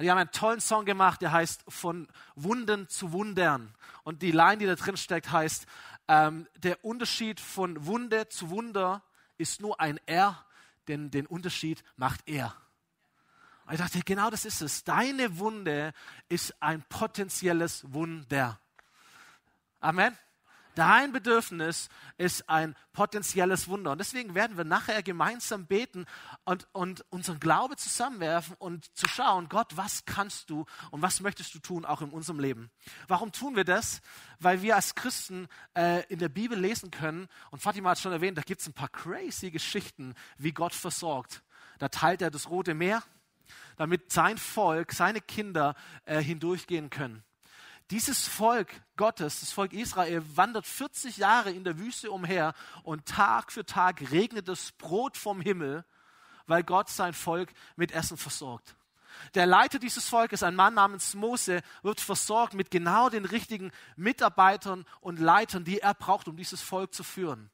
S1: Die haben einen tollen Song gemacht, der heißt Von Wunden zu Wundern. Und die Line, die da drin steckt, heißt, ähm, der Unterschied von Wunde zu Wunder ist nur ein R, denn den Unterschied macht er. Und ich dachte, genau das ist es. Deine Wunde ist ein potenzielles Wunder. Amen. Dein Bedürfnis ist ein potenzielles Wunder. Und deswegen werden wir nachher gemeinsam beten und, und unseren Glaube zusammenwerfen und zu schauen, Gott, was kannst du und was möchtest du tun, auch in unserem Leben. Warum tun wir das? Weil wir als Christen äh, in der Bibel lesen können, und Fatima hat schon erwähnt, da gibt es ein paar crazy Geschichten, wie Gott versorgt. Da teilt er das Rote Meer, damit sein Volk, seine Kinder äh, hindurchgehen können. Dieses Volk Gottes, das Volk Israel, wandert 40 Jahre in der Wüste umher und Tag für Tag regnet das Brot vom Himmel, weil Gott sein Volk mit Essen versorgt. Der Leiter dieses Volkes, ein Mann namens Mose, wird versorgt mit genau den richtigen Mitarbeitern und Leitern, die er braucht, um dieses Volk zu führen.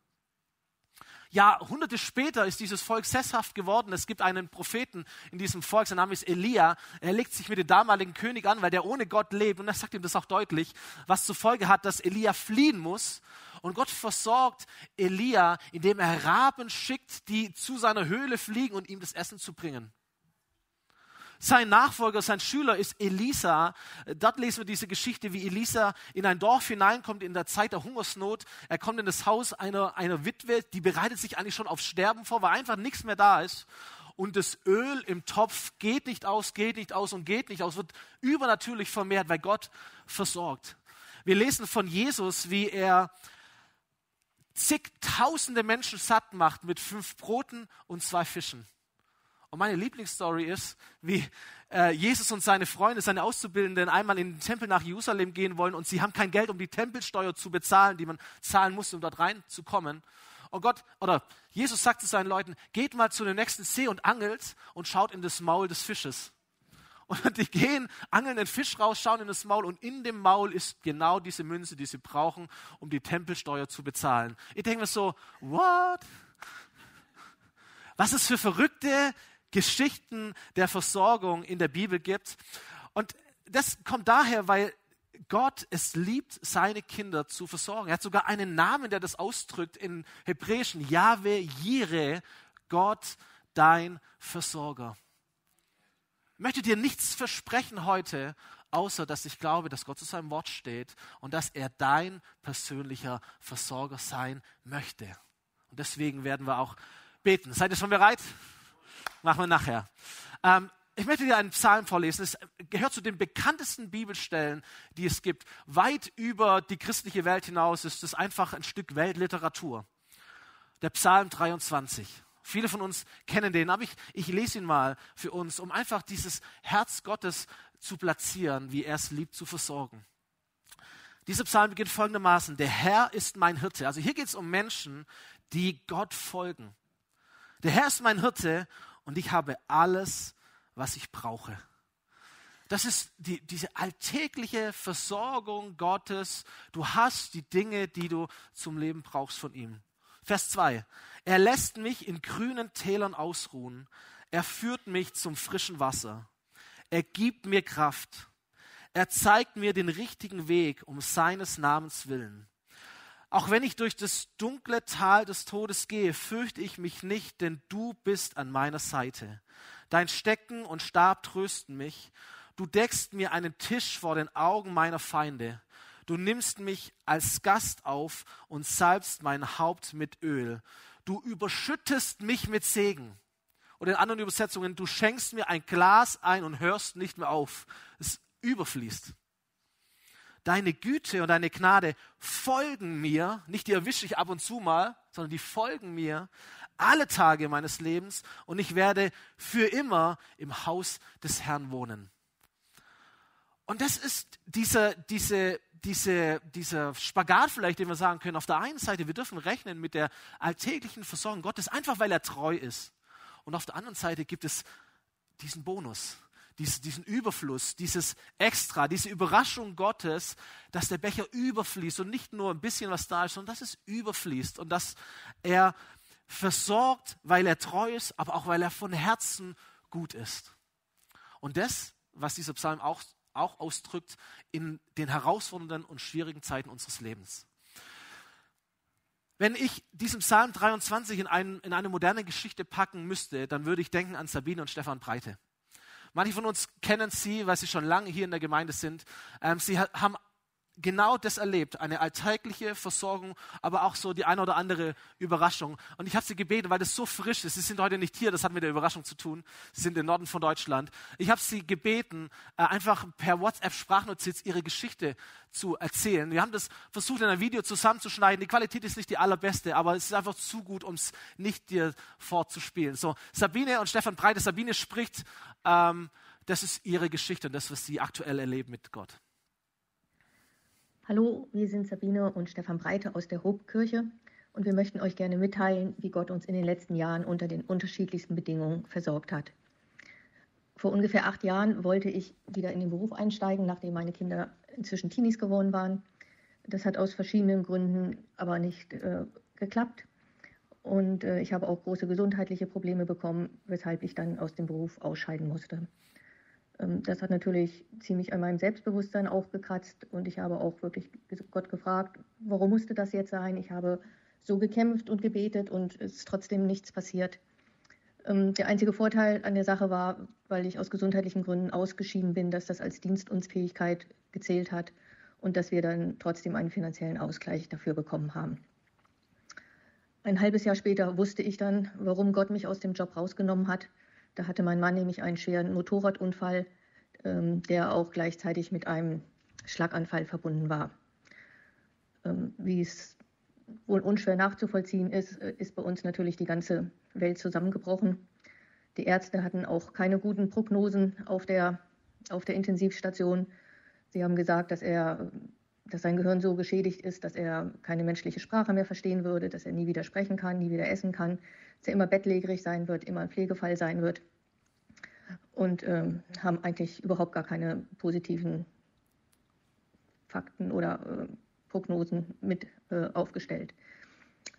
S1: Jahrhunderte später ist dieses Volk sesshaft geworden. Es gibt einen Propheten in diesem Volk, sein Name ist Elia. Er legt sich mit dem damaligen König an, weil der ohne Gott lebt. Und er sagt ihm das auch deutlich, was zur Folge hat, dass Elia fliehen muss. Und Gott versorgt Elia, indem er Raben schickt, die zu seiner Höhle fliegen und ihm das Essen zu bringen. Sein Nachfolger, sein Schüler ist Elisa. Dort lesen wir diese Geschichte, wie Elisa in ein Dorf hineinkommt in der Zeit der Hungersnot. Er kommt in das Haus einer, einer Witwe, die bereitet sich eigentlich schon aufs Sterben vor, weil einfach nichts mehr da ist. Und das Öl im Topf geht nicht aus, geht nicht aus und geht nicht aus, wird übernatürlich vermehrt, weil Gott versorgt. Wir lesen von Jesus, wie er zigtausende Menschen satt macht mit fünf Broten und zwei Fischen. Und meine Lieblingsstory ist, wie äh, Jesus und seine Freunde, seine Auszubildenden einmal in den Tempel nach Jerusalem gehen wollen und sie haben kein Geld, um die Tempelsteuer zu bezahlen, die man zahlen muss, um dort reinzukommen. Und Gott, oder Jesus sagt zu seinen Leuten, geht mal zu dem nächsten See und angelt und schaut in das Maul des Fisches. Und die gehen, angeln den Fisch raus, schauen in das Maul und in dem Maul ist genau diese Münze, die sie brauchen, um die Tempelsteuer zu bezahlen. Ich denke mir so, what? Was es für verrückte Geschichten der Versorgung in der Bibel gibt. Und das kommt daher, weil Gott es liebt, seine Kinder zu versorgen. Er hat sogar einen Namen, der das ausdrückt in Hebräischen. Yahweh Jireh, Gott, dein Versorger. Ich möchte dir nichts versprechen heute, außer dass ich glaube, dass Gott zu seinem Wort steht und dass er dein persönlicher Versorger sein möchte. Und deswegen werden wir auch beten. Seid ihr schon bereit? Machen wir nachher. Ähm, ich möchte dir einen Psalm vorlesen. Es gehört zu den bekanntesten Bibelstellen, die es gibt. Weit über die christliche Welt hinaus ist es einfach ein Stück Weltliteratur. Der Psalm 23. Viele von uns kennen den, aber ich, ich lese ihn mal für uns, um einfach dieses Herz Gottes zu platzieren, wie er es liebt zu versorgen. Dieser Psalm beginnt folgendermaßen, der Herr ist mein Hirte. Also hier geht es um Menschen, die Gott folgen. Der Herr ist mein Hirte und ich habe alles, was ich brauche. Das ist die, diese alltägliche Versorgung Gottes. Du hast die Dinge, die du zum Leben brauchst von ihm. Vers 2. Er lässt mich in grünen Tälern ausruhen. Er führt mich zum frischen Wasser. Er gibt mir Kraft. Er zeigt mir den richtigen Weg um seines Namens willen. Auch wenn ich durch das dunkle Tal des Todes gehe, fürchte ich mich nicht, denn du bist an meiner Seite. Dein Stecken und Stab trösten mich. Du deckst mir einen Tisch vor den Augen meiner Feinde. Du nimmst mich als Gast auf und salbst mein Haupt mit Öl. Du überschüttest mich mit Segen. Oder in anderen Übersetzungen, du schenkst mir ein Glas ein und hörst nicht mehr auf. Es überfließt deine Güte und deine Gnade folgen mir, nicht die erwische ich ab und zu mal, sondern die folgen mir alle Tage meines Lebens und ich werde für immer im Haus des Herrn wohnen. Und das ist dieser, diese, diese, dieser Spagat vielleicht, den wir sagen können. Auf der einen Seite, wir dürfen rechnen mit der alltäglichen Versorgung Gottes, einfach weil er treu ist. Und auf der anderen Seite gibt es diesen Bonus, diesen Überfluss, dieses Extra, diese Überraschung Gottes, dass der Becher überfließt und nicht nur ein bisschen was da ist, sondern dass es überfließt und dass er versorgt, weil er treu ist, aber auch weil er von Herzen gut ist. Und das, was dieser Psalm auch, auch ausdrückt in den herausfordernden und schwierigen Zeiten unseres Lebens. Wenn ich diesen Psalm 23 in, ein, in eine moderne Geschichte packen müsste, dann würde ich denken an Sabine und Stefan Breite. Manche von uns kennen sie, weil sie schon lange hier in der Gemeinde sind. Ähm, sie haben genau das erlebt, eine alltägliche Versorgung, aber auch so die eine oder andere Überraschung. Und ich habe sie gebeten, weil das so frisch ist. Sie sind heute nicht hier, das hat mit der Überraschung zu tun. Sie sind im Norden von Deutschland. Ich habe sie gebeten, äh, einfach per WhatsApp-Sprachnotiz ihre Geschichte zu erzählen. Wir haben das versucht, in ein Video zusammenzuschneiden. Die Qualität ist nicht die allerbeste, aber es ist einfach zu gut, um es nicht dir vorzuspielen. So, Sabine und Stefan Breite. Sabine spricht, ähm, das ist ihre Geschichte und das, was sie aktuell erleben mit Gott.
S4: Hallo, wir sind Sabine und Stefan Breite aus der Hobkirche und wir möchten euch gerne mitteilen, wie Gott uns in den letzten Jahren unter den unterschiedlichsten Bedingungen versorgt hat. vor ungefähr acht Jahren wollte ich wieder in den Beruf einsteigen, nachdem meine Kinder inzwischen Teenies geworden waren. Das hat aus verschiedenen Gründen aber nicht äh, geklappt. Und äh, ich habe auch große gesundheitliche Probleme bekommen, weshalb ich dann aus dem Beruf ausscheiden musste. Ähm, das hat natürlich ziemlich an meinem Selbstbewusstsein auch gekratzt und ich habe auch wirklich Gott gefragt, warum musste das jetzt sein? Ich habe so gekämpft und gebetet und es ist trotzdem nichts passiert. Ähm, der einzige Vorteil an der Sache war, weil ich aus gesundheitlichen Gründen ausgeschieden bin, dass das als Dienstunfähigkeit gezählt hat und dass wir dann trotzdem einen finanziellen Ausgleich dafür bekommen haben. Ein halbes Jahr später wusste ich dann, warum Gott mich aus dem Job rausgenommen hat. Da hatte mein Mann nämlich einen schweren Motorradunfall, ähm, der auch gleichzeitig mit einem Schlaganfall verbunden war. Ähm, wie es wohl unschwer nachzuvollziehen ist, äh, ist bei uns natürlich die ganze Welt zusammengebrochen. Die Ärzte hatten auch keine guten Prognosen auf der, auf der Intensivstation. Sie haben gesagt, dass, er, dass sein Gehirn so geschädigt ist, dass er keine menschliche Sprache mehr verstehen würde, dass er nie wieder sprechen kann, nie wieder essen kann, dass er immer bettlägerig sein wird, immer ein Pflegefall sein wird. Und ähm, haben eigentlich überhaupt gar keine positiven Fakten oder äh, Prognosen mit äh, aufgestellt.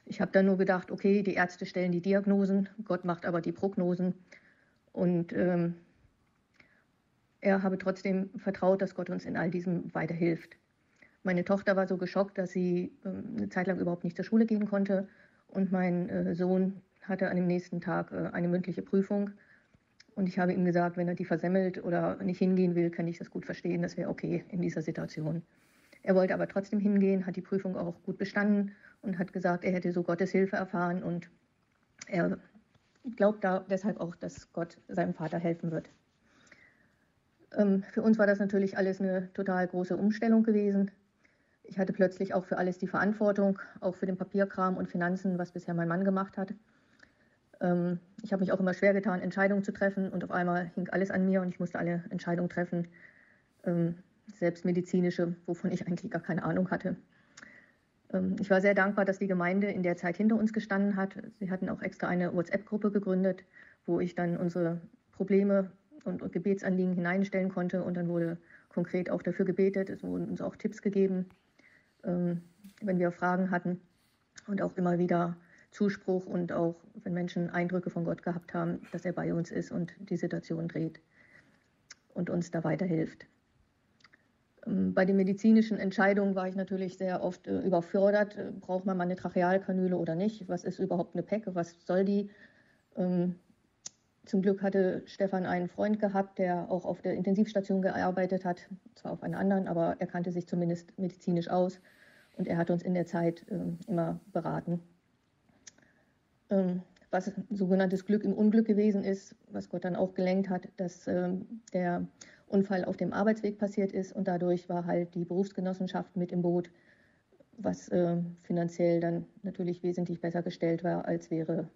S4: Ich habe dann nur gedacht, okay, die Ärzte stellen die Diagnosen, Gott macht aber die Prognosen. Und ähm, er habe trotzdem vertraut, dass Gott uns in all diesem weiterhilft. Meine Tochter war so geschockt, dass sie ähm, eine Zeit lang überhaupt nicht zur Schule gehen konnte. Und mein äh, Sohn hatte an dem nächsten Tag äh, eine mündliche Prüfung. Und ich habe ihm gesagt, wenn er die versemmelt oder nicht hingehen will, kann ich das gut verstehen. Das wäre okay in dieser Situation. Er wollte aber trotzdem hingehen, hat die Prüfung auch gut bestanden und hat gesagt, er hätte so Gottes Hilfe erfahren und er glaubt da deshalb auch, dass Gott seinem Vater helfen wird. Ähm, für uns war das natürlich alles eine total große Umstellung gewesen. Ich hatte plötzlich auch für alles die Verantwortung, auch für den Papierkram und Finanzen, was bisher mein Mann gemacht hat. Ähm, ich habe mich auch immer schwer getan, Entscheidungen zu treffen und auf einmal hing alles an mir und ich musste alle Entscheidungen treffen. Ähm, selbst medizinische, wovon ich eigentlich gar keine Ahnung hatte. Ähm, ich war sehr dankbar, dass die Gemeinde in der Zeit hinter uns gestanden hat. Sie hatten auch extra eine WhatsApp-Gruppe gegründet, wo ich dann unsere Probleme und, und, Gebetsanliegen hineinstellen konnte. Und dann wurde konkret auch dafür gebetet. Es wurden uns auch Tipps gegeben, wenn wir Fragen hatten. Und auch immer wieder Zuspruch und auch, wenn Menschen Eindrücke von Gott gehabt haben, dass er bei uns ist und die Situation dreht und uns da weiterhilft. Ähm, bei den medizinischen Entscheidungen war ich natürlich sehr oft äh, überfordert. Äh, braucht man mal eine Trachealkanüle oder nicht? Was ist überhaupt eine PEC? Was soll die? Zum Glück hatte Stefan einen Freund gehabt, der auch auf der Intensivstation gearbeitet hat, zwar auf einer anderen, aber er kannte sich zumindest medizinisch aus und er hat uns in der Zeit äh, immer beraten. Ähm, was sogenanntes Glück im Unglück gewesen ist, was Gott dann auch gelenkt hat, dass ähm, der Unfall auf dem Arbeitsweg passiert ist und dadurch war halt die Berufsgenossenschaft mit im Boot, was äh, finanziell dann natürlich wesentlich besser gestellt war, als wäre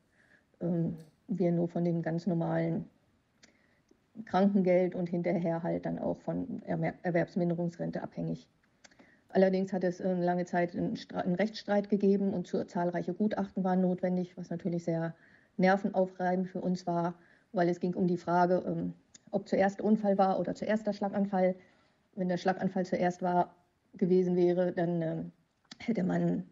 S4: ähm, wir nur von dem ganz normalen Krankengeld und hinterher halt dann auch von Erwerbsminderungsrente abhängig. Allerdings hat es äh, lange Zeit einen, Rechtsstreit gegeben und zahlreiche Gutachten waren notwendig, was natürlich sehr nervenaufreibend für uns war, weil es ging um die Frage, ähm, ob zuerst der Unfall war oder zuerst der Schlaganfall. Wenn der Schlaganfall zuerst war gewesen wäre, dann äh, hätte man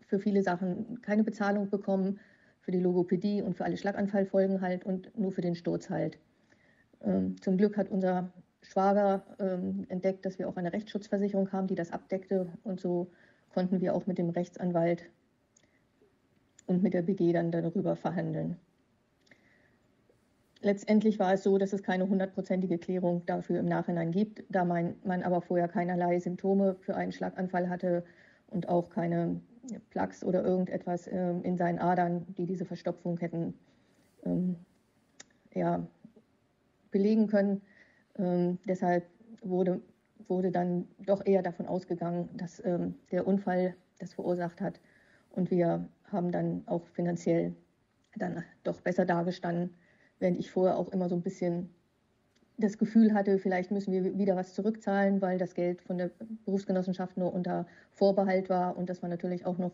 S4: für viele Sachen keine Bezahlung bekommen, für die Logopädie und für alle Schlaganfallfolgen halt und nur für den Sturz halt. Ähm, zum Glück hat unser Schwager ähm, entdeckt, dass wir auch eine Rechtsschutzversicherung haben, die das abdeckte und so konnten wir auch mit dem Rechtsanwalt und mit der BG dann darüber verhandeln. Letztendlich war es so, dass es keine hundertprozentige Klärung dafür im Nachhinein gibt, da mein Mann aber vorher keinerlei Symptome für einen Schlaganfall hatte und auch keine Plaques oder irgendetwas äh, in seinen Adern, die diese Verstopfung hätten ähm, ja, belegen können. Ähm, deshalb wurde, wurde dann doch eher davon ausgegangen, dass ähm, der Unfall das verursacht hat. Und wir haben dann auch finanziell dann doch besser dargestanden während ich vorher auch immer so ein bisschen das Gefühl hatte, vielleicht müssen wir wieder was zurückzahlen, weil das Geld von der Berufsgenossenschaft nur unter Vorbehalt war und das war natürlich auch noch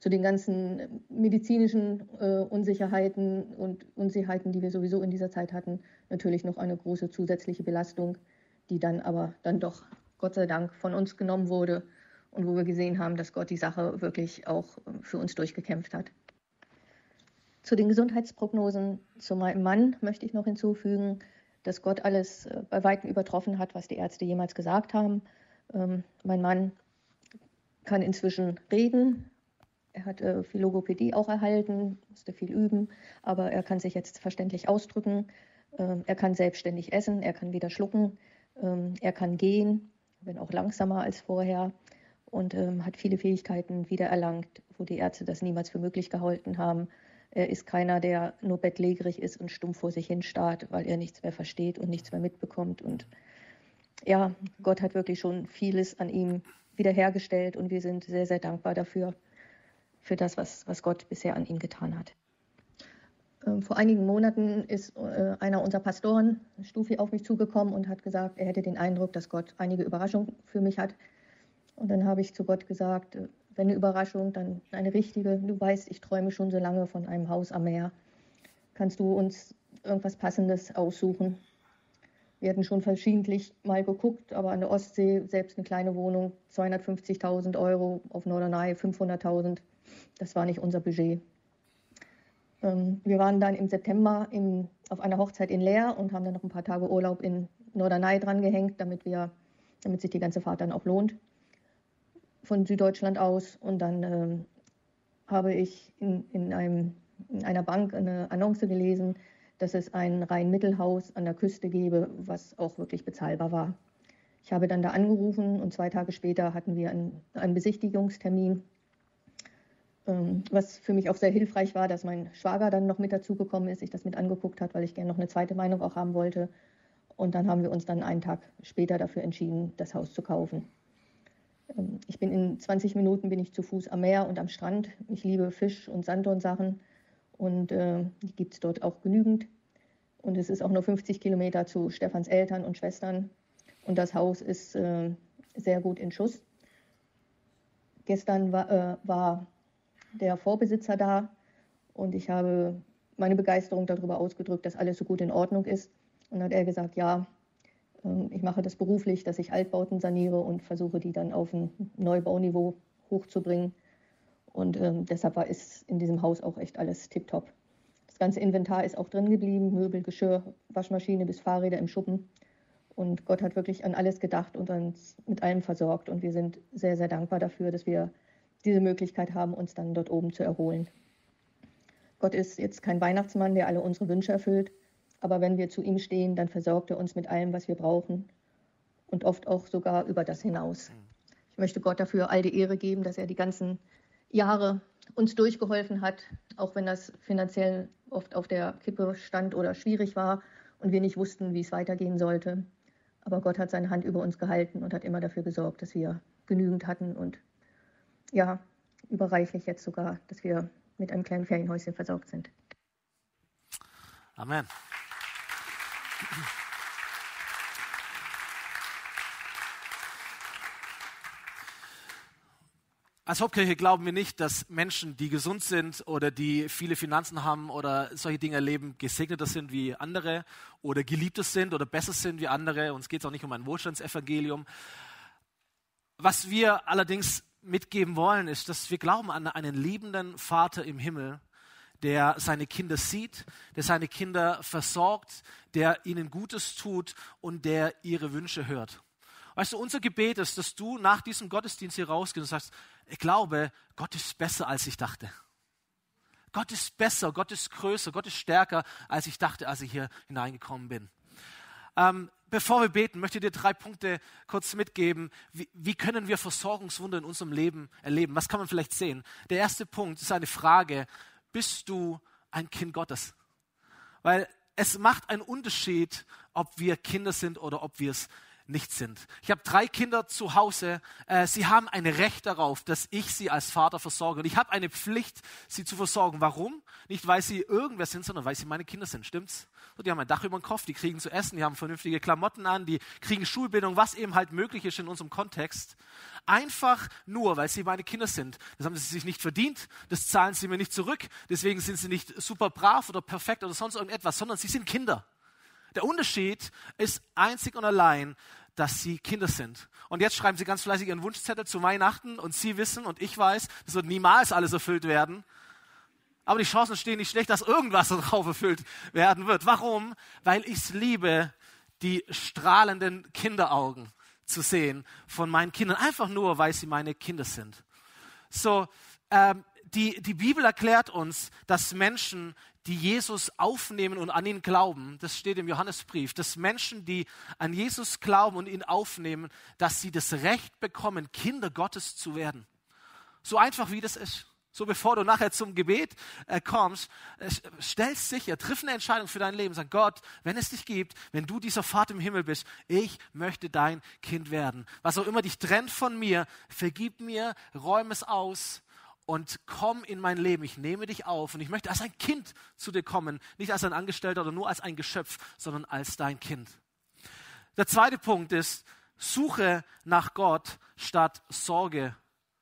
S4: zu den ganzen medizinischen äh, Unsicherheiten und Unsicherheiten, die wir sowieso in dieser Zeit hatten, natürlich noch eine große zusätzliche Belastung, die dann aber dann doch Gott sei Dank von uns genommen wurde und wo wir gesehen haben, dass Gott die Sache wirklich auch äh, für uns durchgekämpft hat. Zu den Gesundheitsprognosen zu meinem Mann möchte ich noch hinzufügen, dass Gott alles äh, bei weitem übertroffen hat, was die Ärzte jemals gesagt haben. Ähm, mein Mann kann inzwischen reden. Er hat äh, viel Logopädie auch erhalten, musste viel üben, aber er kann sich jetzt verständlich ausdrücken. Ähm, er kann selbstständig essen, er kann wieder schlucken, ähm, er kann gehen, wenn auch langsamer als vorher und ähm, hat viele Fähigkeiten wiedererlangt, wo die Ärzte das niemals für möglich gehalten haben. Er ist keiner, der nur bettlägerig ist und stumpf vor sich hin starrt, weil er nichts mehr versteht und nichts mehr mitbekommt. Und ja, Gott hat wirklich schon vieles an ihm wiederhergestellt und wir sind sehr, sehr dankbar dafür, für das, was, was Gott bisher an ihm getan hat. Ähm, vor einigen Monaten ist äh, einer unserer Pastoren, Stufi, auf mich zugekommen und hat gesagt, er hätte den Eindruck, dass Gott einige Überraschungen für mich hat. Und dann habe ich zu Gott gesagt, äh, wenn eine Überraschung, dann eine richtige. Du weißt, ich träume schon so lange von einem Haus am Meer. Kannst du uns irgendwas Passendes aussuchen? Wir hatten schon verschiedentlich mal geguckt, aber an der Ostsee selbst eine kleine Wohnung, 250.000 Euro, auf Norderney 500.000, das war nicht unser Budget. Ähm, wir waren dann im September im, auf einer Hochzeit in Leer und haben dann noch ein paar Tage Urlaub in Norderney dran gehängt, damit, wir, damit sich die ganze Fahrt dann auch lohnt von Süddeutschland aus. Und dann ähm, habe ich in, in, einem, in einer Bank eine Annonce gelesen, dass es ein Rhein-Mittelhaus an der Küste gäbe, was auch wirklich bezahlbar war. Ich habe dann da angerufen und zwei Tage später hatten wir einen, einen Besichtigungstermin, ähm, was für mich auch sehr hilfreich war, dass mein Schwager dann noch mit dazugekommen ist, sich das mit angeguckt hat, weil ich gerne noch eine zweite Meinung auch haben wollte. Und dann haben wir uns dann einen Tag später dafür entschieden, das Haus zu kaufen. Ähm, ich bin in 20 Minuten bin ich zu Fuß am Meer und am Strand. Ich liebe Fisch und Sand und Sachen und äh, die gibt es dort auch genügend. Und es ist auch nur 50 Kilometer zu Stefans Eltern und Schwestern. Und das Haus ist äh, sehr gut in Schuss. Gestern war, äh, war der Vorbesitzer da und ich habe meine Begeisterung darüber ausgedrückt, dass alles so gut in Ordnung ist. Und dann hat er gesagt, ja, ich mache das beruflich, dass ich Altbauten saniere und versuche, die dann auf ein Neubauniveau hochzubringen. Und ähm, deshalb war es in diesem Haus auch echt alles tiptop. Das ganze Inventar ist auch drin geblieben, Möbel, Geschirr, Waschmaschine bis Fahrräder im Schuppen. Und Gott hat wirklich an alles gedacht und uns mit allem versorgt. Und wir sind sehr, sehr dankbar dafür, dass wir diese Möglichkeit haben, uns dann dort oben zu erholen. Gott ist jetzt kein Weihnachtsmann, der alle unsere Wünsche erfüllt, aber wenn wir zu ihm stehen, dann versorgt er uns mit allem, was wir brauchen und oft auch sogar über das hinaus. Ich möchte Gott dafür all die Ehre geben, dass er die ganzen Jahre uns durchgeholfen hat, auch wenn das finanziell oft auf der Kippe stand oder schwierig war und wir nicht wussten, wie es weitergehen sollte. Aber Gott hat seine Hand über uns gehalten und hat immer dafür gesorgt, dass wir genügend hatten und ja, überreichlich jetzt sogar, dass wir mit einem kleinen Ferienhäuschen versorgt sind.
S1: Amen. Als Hauptkirche glauben wir nicht, dass Menschen, die gesund sind oder die viele Finanzen haben oder solche Dinge erleben, gesegneter sind wie andere oder geliebter sind oder besser sind wie andere. Uns geht es auch nicht um ein Wohlstandsevangelium. Was wir allerdings mitgeben wollen, ist, dass wir glauben an einen liebenden Vater im Himmel, der seine Kinder sieht, der seine Kinder versorgt, der ihnen Gutes tut und der ihre Wünsche hört. Weißt du, unser Gebet ist, dass du nach diesem Gottesdienst hier rausgehst und sagst, ich glaube, Gott ist besser, als ich dachte. Gott ist besser, Gott ist größer, Gott ist stärker, als ich dachte, als ich hier hineingekommen bin. Ähm, bevor wir beten, möchte ich dir drei Punkte kurz mitgeben. Wie, wie, können wir Versorgungswunder in unserem Leben erleben? Was kann man vielleicht sehen? Der erste Punkt ist eine Frage, bist du ein Kind Gottes? Weil es macht einen Unterschied, ob wir Kinder sind oder ob wir es nicht sind. Ich habe drei Kinder zu Hause. Äh, sie haben ein Recht darauf, dass ich sie als Vater versorge. Und ich habe eine Pflicht, sie zu versorgen. Warum? Nicht, weil sie irgendwer sind, sondern weil sie meine Kinder sind. Stimmt's? So, die haben ein Dach über dem Kopf, die kriegen zu essen, die haben vernünftige Klamotten an, die kriegen Schulbildung, was eben halt möglich ist in unserem Kontext. Einfach nur, weil sie meine Kinder sind. Das haben sie sich nicht verdient, das zahlen sie mir nicht zurück. Deswegen sind sie nicht super brav oder perfekt oder sonst irgendetwas, sondern sie sind Kinder. Der Unterschied ist einzig und allein, dass sie Kinder sind. Und jetzt schreiben sie ganz fleißig ihren Wunschzettel zu Weihnachten und sie wissen und ich weiß, es wird niemals alles erfüllt werden. Aber die Chancen stehen nicht schlecht, dass irgendwas darauf erfüllt werden wird. Warum? Weil ich es liebe, die strahlenden Kinderaugen zu sehen von meinen Kindern. Einfach nur, weil sie meine Kinder sind. So, ähm, die, die Bibel erklärt uns, dass Menschen, die Jesus aufnehmen und an ihn glauben, das steht im Johannesbrief, dass Menschen, die an Jesus glauben und ihn aufnehmen, dass sie das Recht bekommen, Kinder Gottes zu werden. So einfach wie das ist. So bevor du nachher zum Gebet äh, kommst, äh, stellst sicher, triff eine Entscheidung für dein Leben. Sag Gott, wenn es dich gibt, wenn du dieser Vater im Himmel bist, ich möchte dein Kind werden. Was auch immer dich trennt von mir, vergib mir, räum es aus und komm in mein Leben. Ich nehme dich auf und ich möchte als ein Kind zu dir kommen, nicht als ein Angestellter oder nur als ein Geschöpf, sondern als dein Kind. Der zweite Punkt ist, suche nach Gott statt Sorge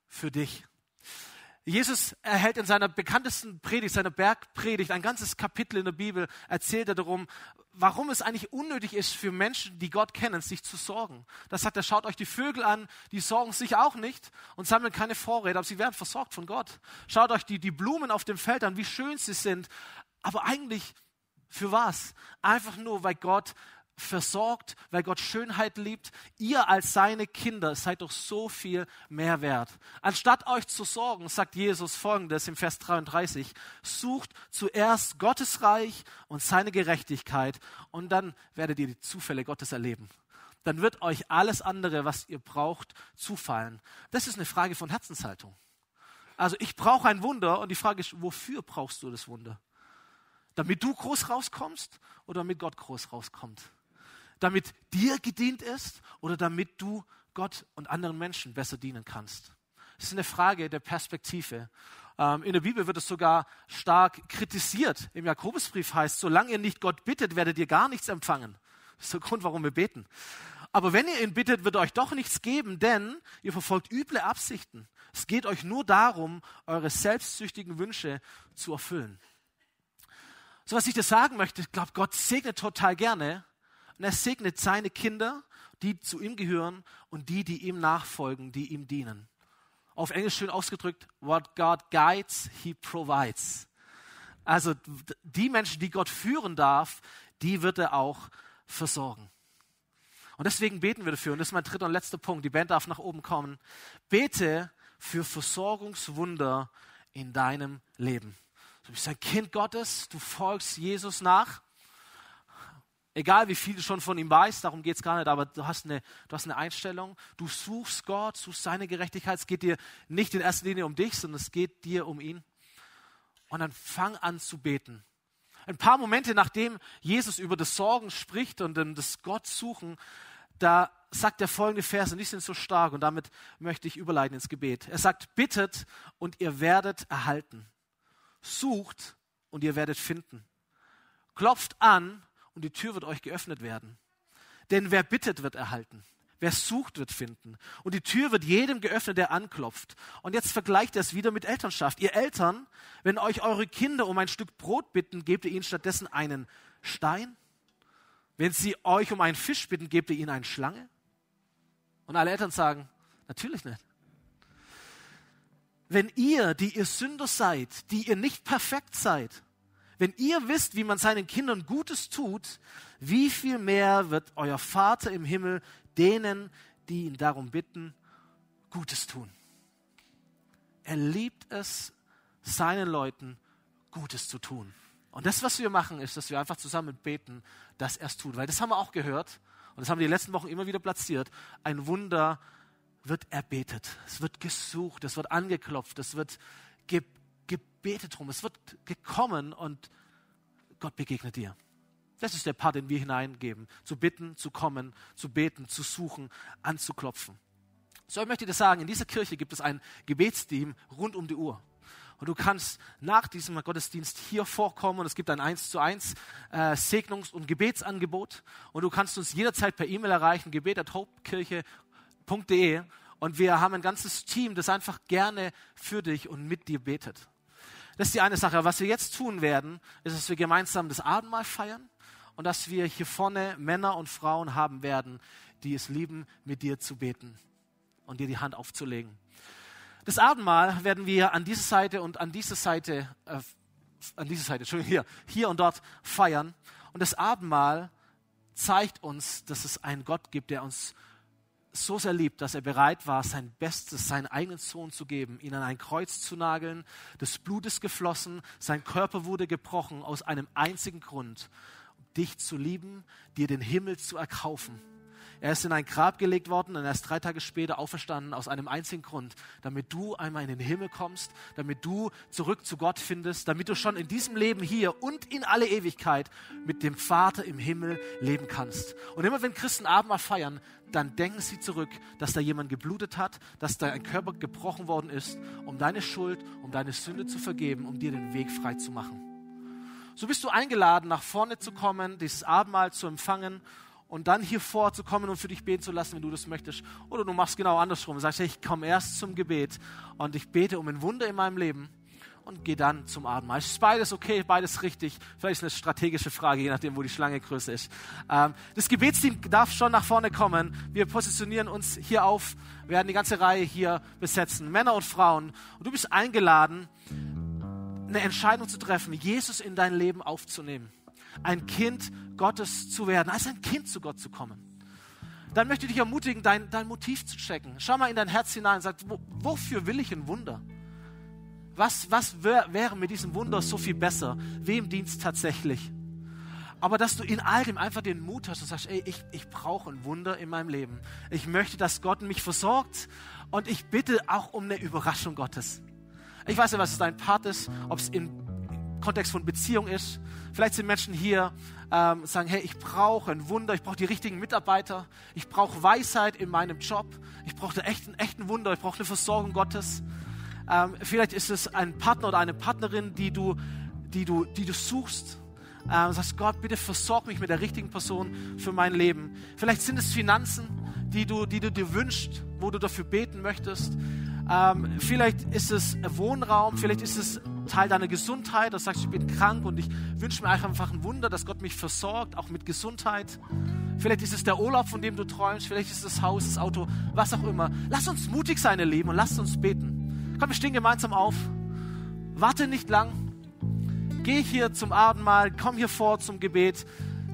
S1: für dich. Jesus erhält in seiner bekanntesten Predigt, seiner Bergpredigt, ein ganzes Kapitel in der Bibel, erzählt er darum, warum es eigentlich unnötig ist für Menschen, die Gott kennen, sich zu sorgen. Das sagt er, schaut euch die Vögel an, die sorgen sich auch nicht und sammeln keine Vorräte, aber sie werden versorgt von Gott. Schaut euch die, die Blumen auf dem Feld an, wie schön sie sind, aber eigentlich für was? Einfach nur, weil Gott versorgt, weil Gott Schönheit liebt. Ihr als seine Kinder seid doch so viel mehr wert. Anstatt euch zu sorgen, sagt Jesus folgendes im Vers 33, sucht zuerst Gottes Reich und seine Gerechtigkeit und dann werdet ihr die Zufälle Gottes erleben. Dann wird euch alles andere, was ihr braucht, zufallen. Das ist eine Frage von Herzenshaltung. Also ich brauche ein Wunder und die Frage ist, wofür brauchst du das Wunder? Damit du groß rauskommst oder damit Gott groß rauskommt? Damit dir gedient ist oder damit du Gott und anderen Menschen besser dienen kannst? Das ist eine Frage der Perspektive. Ähm, in der Bibel wird es sogar stark kritisiert. Im Jakobusbrief heißt, solange ihr nicht Gott bittet, werdet ihr gar nichts empfangen. Das ist der Grund, warum wir beten. Aber wenn ihr ihn bittet, wird er euch doch nichts geben, denn ihr verfolgt üble Absichten. Es geht euch nur darum, eure selbstsüchtigen Wünsche zu erfüllen. So was ich dir sagen möchte, ich glaube, Gott segnet total gerne, und er segnet seine Kinder, die zu ihm gehören und die, die ihm nachfolgen, die ihm dienen. Auf Englisch schön ausgedrückt, what God guides, he provides. Also die Menschen, die Gott führen darf, die wird er auch versorgen. Und deswegen beten wir dafür. Und das ist mein dritter und letzter Punkt. Die Band darf nach oben kommen. Bete für Versorgungswunder in deinem Leben. Du bist ein Kind Gottes, du folgst Jesus nach Egal wie viel du schon von ihm weißt, darum geht es gar nicht, aber du hast, eine, du hast eine Einstellung, du suchst Gott, suchst seine Gerechtigkeit. Es geht dir nicht in erster Linie um dich, sondern es geht dir um ihn. Und dann fang an zu beten. Ein paar Momente nachdem Jesus über das Sorgen spricht und das Gott suchen, da sagt er folgende Verse, und die sind so stark und damit möchte ich überleiten ins Gebet. Er sagt, bittet und ihr werdet erhalten. Sucht und ihr werdet finden. Klopft an und die Tür wird euch geöffnet werden. Denn wer bittet, wird erhalten. Wer sucht, wird finden. Und die Tür wird jedem geöffnet, der anklopft. Und jetzt vergleicht er es wieder mit Elternschaft. Ihr Eltern, wenn euch eure Kinder um ein Stück Brot bitten, gebt ihr ihnen stattdessen einen Stein? Wenn sie euch um einen Fisch bitten, gebt ihr ihnen eine Schlange? Und alle Eltern sagen, natürlich nicht. Wenn ihr, die ihr Sünder seid, die ihr nicht perfekt seid, wenn ihr wisst, wie man seinen Kindern Gutes tut, wie viel mehr wird euer Vater im Himmel denen, die ihn darum bitten, Gutes tun. Er liebt es, seinen Leuten Gutes zu tun. Und das, was wir machen, ist, dass wir einfach zusammen beten, dass er es tut. Weil das haben wir auch gehört und das haben wir die letzten Wochen immer wieder platziert. Ein Wunder wird erbetet. Es wird gesucht, es wird angeklopft, es wird gebetet bete drum. Es wird gekommen und Gott begegnet dir. Das ist der Part, den wir hineingeben. Zu bitten, zu kommen, zu beten, zu suchen, anzuklopfen. So, ich möchte dir sagen, in dieser Kirche gibt es ein Gebetsteam rund um die Uhr. Und du kannst nach diesem Gottesdienst hier vorkommen und es gibt ein 1 zu 1 äh, Segnungs- und Gebetsangebot. Und du kannst uns jederzeit per E-Mail erreichen, gebet.hauptkirche.de. Und wir haben ein ganzes Team, das einfach gerne für dich und mit dir betet. Das ist die eine Sache. Was wir jetzt tun werden, ist, dass wir gemeinsam das Abendmahl feiern und dass wir hier vorne Männer und Frauen haben werden, die es lieben, mit dir zu beten und dir die Hand aufzulegen. Das Abendmahl werden wir an dieser Seite und an dieser Seite, äh, an dieser Seite, Entschuldigung, hier, hier und dort feiern. Und das Abendmahl zeigt uns, dass es einen Gott gibt, der uns so sehr liebt, dass er bereit war, sein Bestes, seinen eigenen Sohn zu geben, ihn an ein Kreuz zu nageln. Das Blut ist geflossen, sein Körper wurde gebrochen aus einem einzigen Grund, dich zu lieben, dir den Himmel zu erkaufen. Er ist in ein Grab gelegt worden und er ist drei Tage später auferstanden aus einem einzigen Grund, damit du einmal in den Himmel kommst, damit du zurück zu Gott findest, damit du schon in diesem Leben hier und in alle Ewigkeit mit dem Vater im Himmel leben kannst. Und immer wenn Christen Abendmahl feiern, dann denken sie zurück, dass da jemand geblutet hat, dass da ein Körper gebrochen worden ist, um deine Schuld, um deine Sünde zu vergeben, um dir den Weg frei zu machen. So bist du eingeladen, nach vorne zu kommen, dieses Abendmahl zu empfangen und dann hier vorzukommen und für dich beten zu lassen, wenn du das möchtest. Oder du machst genau andersrum. Sagst, ich komme erst zum Gebet und ich bete um ein Wunder in meinem Leben und gehe dann zum Abendmahl. Ist beides okay, beides richtig? Vielleicht ist eine strategische Frage, je nachdem, wo die Schlange größer ist. Ähm, das Gebetsteam darf schon nach vorne kommen. Wir positionieren uns hier auf, werden die ganze Reihe hier besetzen, Männer und Frauen. Und du bist eingeladen, eine Entscheidung zu treffen, Jesus in dein Leben aufzunehmen ein Kind Gottes zu werden, als ein Kind zu Gott zu kommen. Dann möchte ich dich ermutigen, dein, dein Motiv zu checken. Schau mal in dein Herz hinein und sag, wo, wofür will ich ein Wunder? Was, was wär, wäre mit diesem Wunder so viel besser? Wem dient es tatsächlich? Aber dass du in all dem einfach den Mut hast und sagst, ey, ich, ich brauche ein Wunder in meinem Leben. Ich möchte, dass Gott mich versorgt und ich bitte auch um eine Überraschung Gottes. Ich weiß nicht, was dein Part ist, ob es im Kontext von Beziehung ist, Vielleicht sind Menschen hier, ähm, sagen, hey, ich brauche ein Wunder, ich brauche die richtigen Mitarbeiter, ich brauche Weisheit in meinem Job, ich brauche echt, einen echten Wunder, ich brauche eine Versorgung Gottes. Ähm, vielleicht ist es ein Partner oder eine Partnerin, die du, die du, die du suchst. Ähm, sagst, Gott, bitte versorg mich mit der richtigen Person für mein Leben. Vielleicht sind es Finanzen, die du, die du dir wünschst, wo du dafür beten möchtest. Ähm, vielleicht ist es Wohnraum, vielleicht ist es Teil deiner Gesundheit, dass du sagst, ich bin krank und ich wünsche mir einfach ein Wunder, dass Gott mich versorgt, auch mit Gesundheit. Vielleicht ist es der Urlaub, von dem du träumst, vielleicht ist es das Haus, das Auto, was auch immer. Lass uns mutig sein, ihr Leben, und lass uns beten. Komm, wir stehen gemeinsam auf. Warte nicht lang. Geh hier zum Abendmahl, komm hier vor zum Gebet.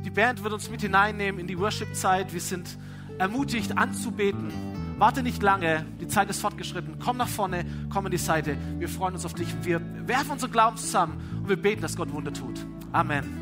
S1: Die Band wird uns mit hineinnehmen in die Worship-Zeit. Wir sind ermutigt anzubeten. Warte nicht lange, die Zeit ist fortgeschritten. Komm nach vorne, komm an die Seite. Wir freuen uns auf dich. Wir werfen unseren Glauben zusammen und wir beten, dass Gott Wunder tut. Amen.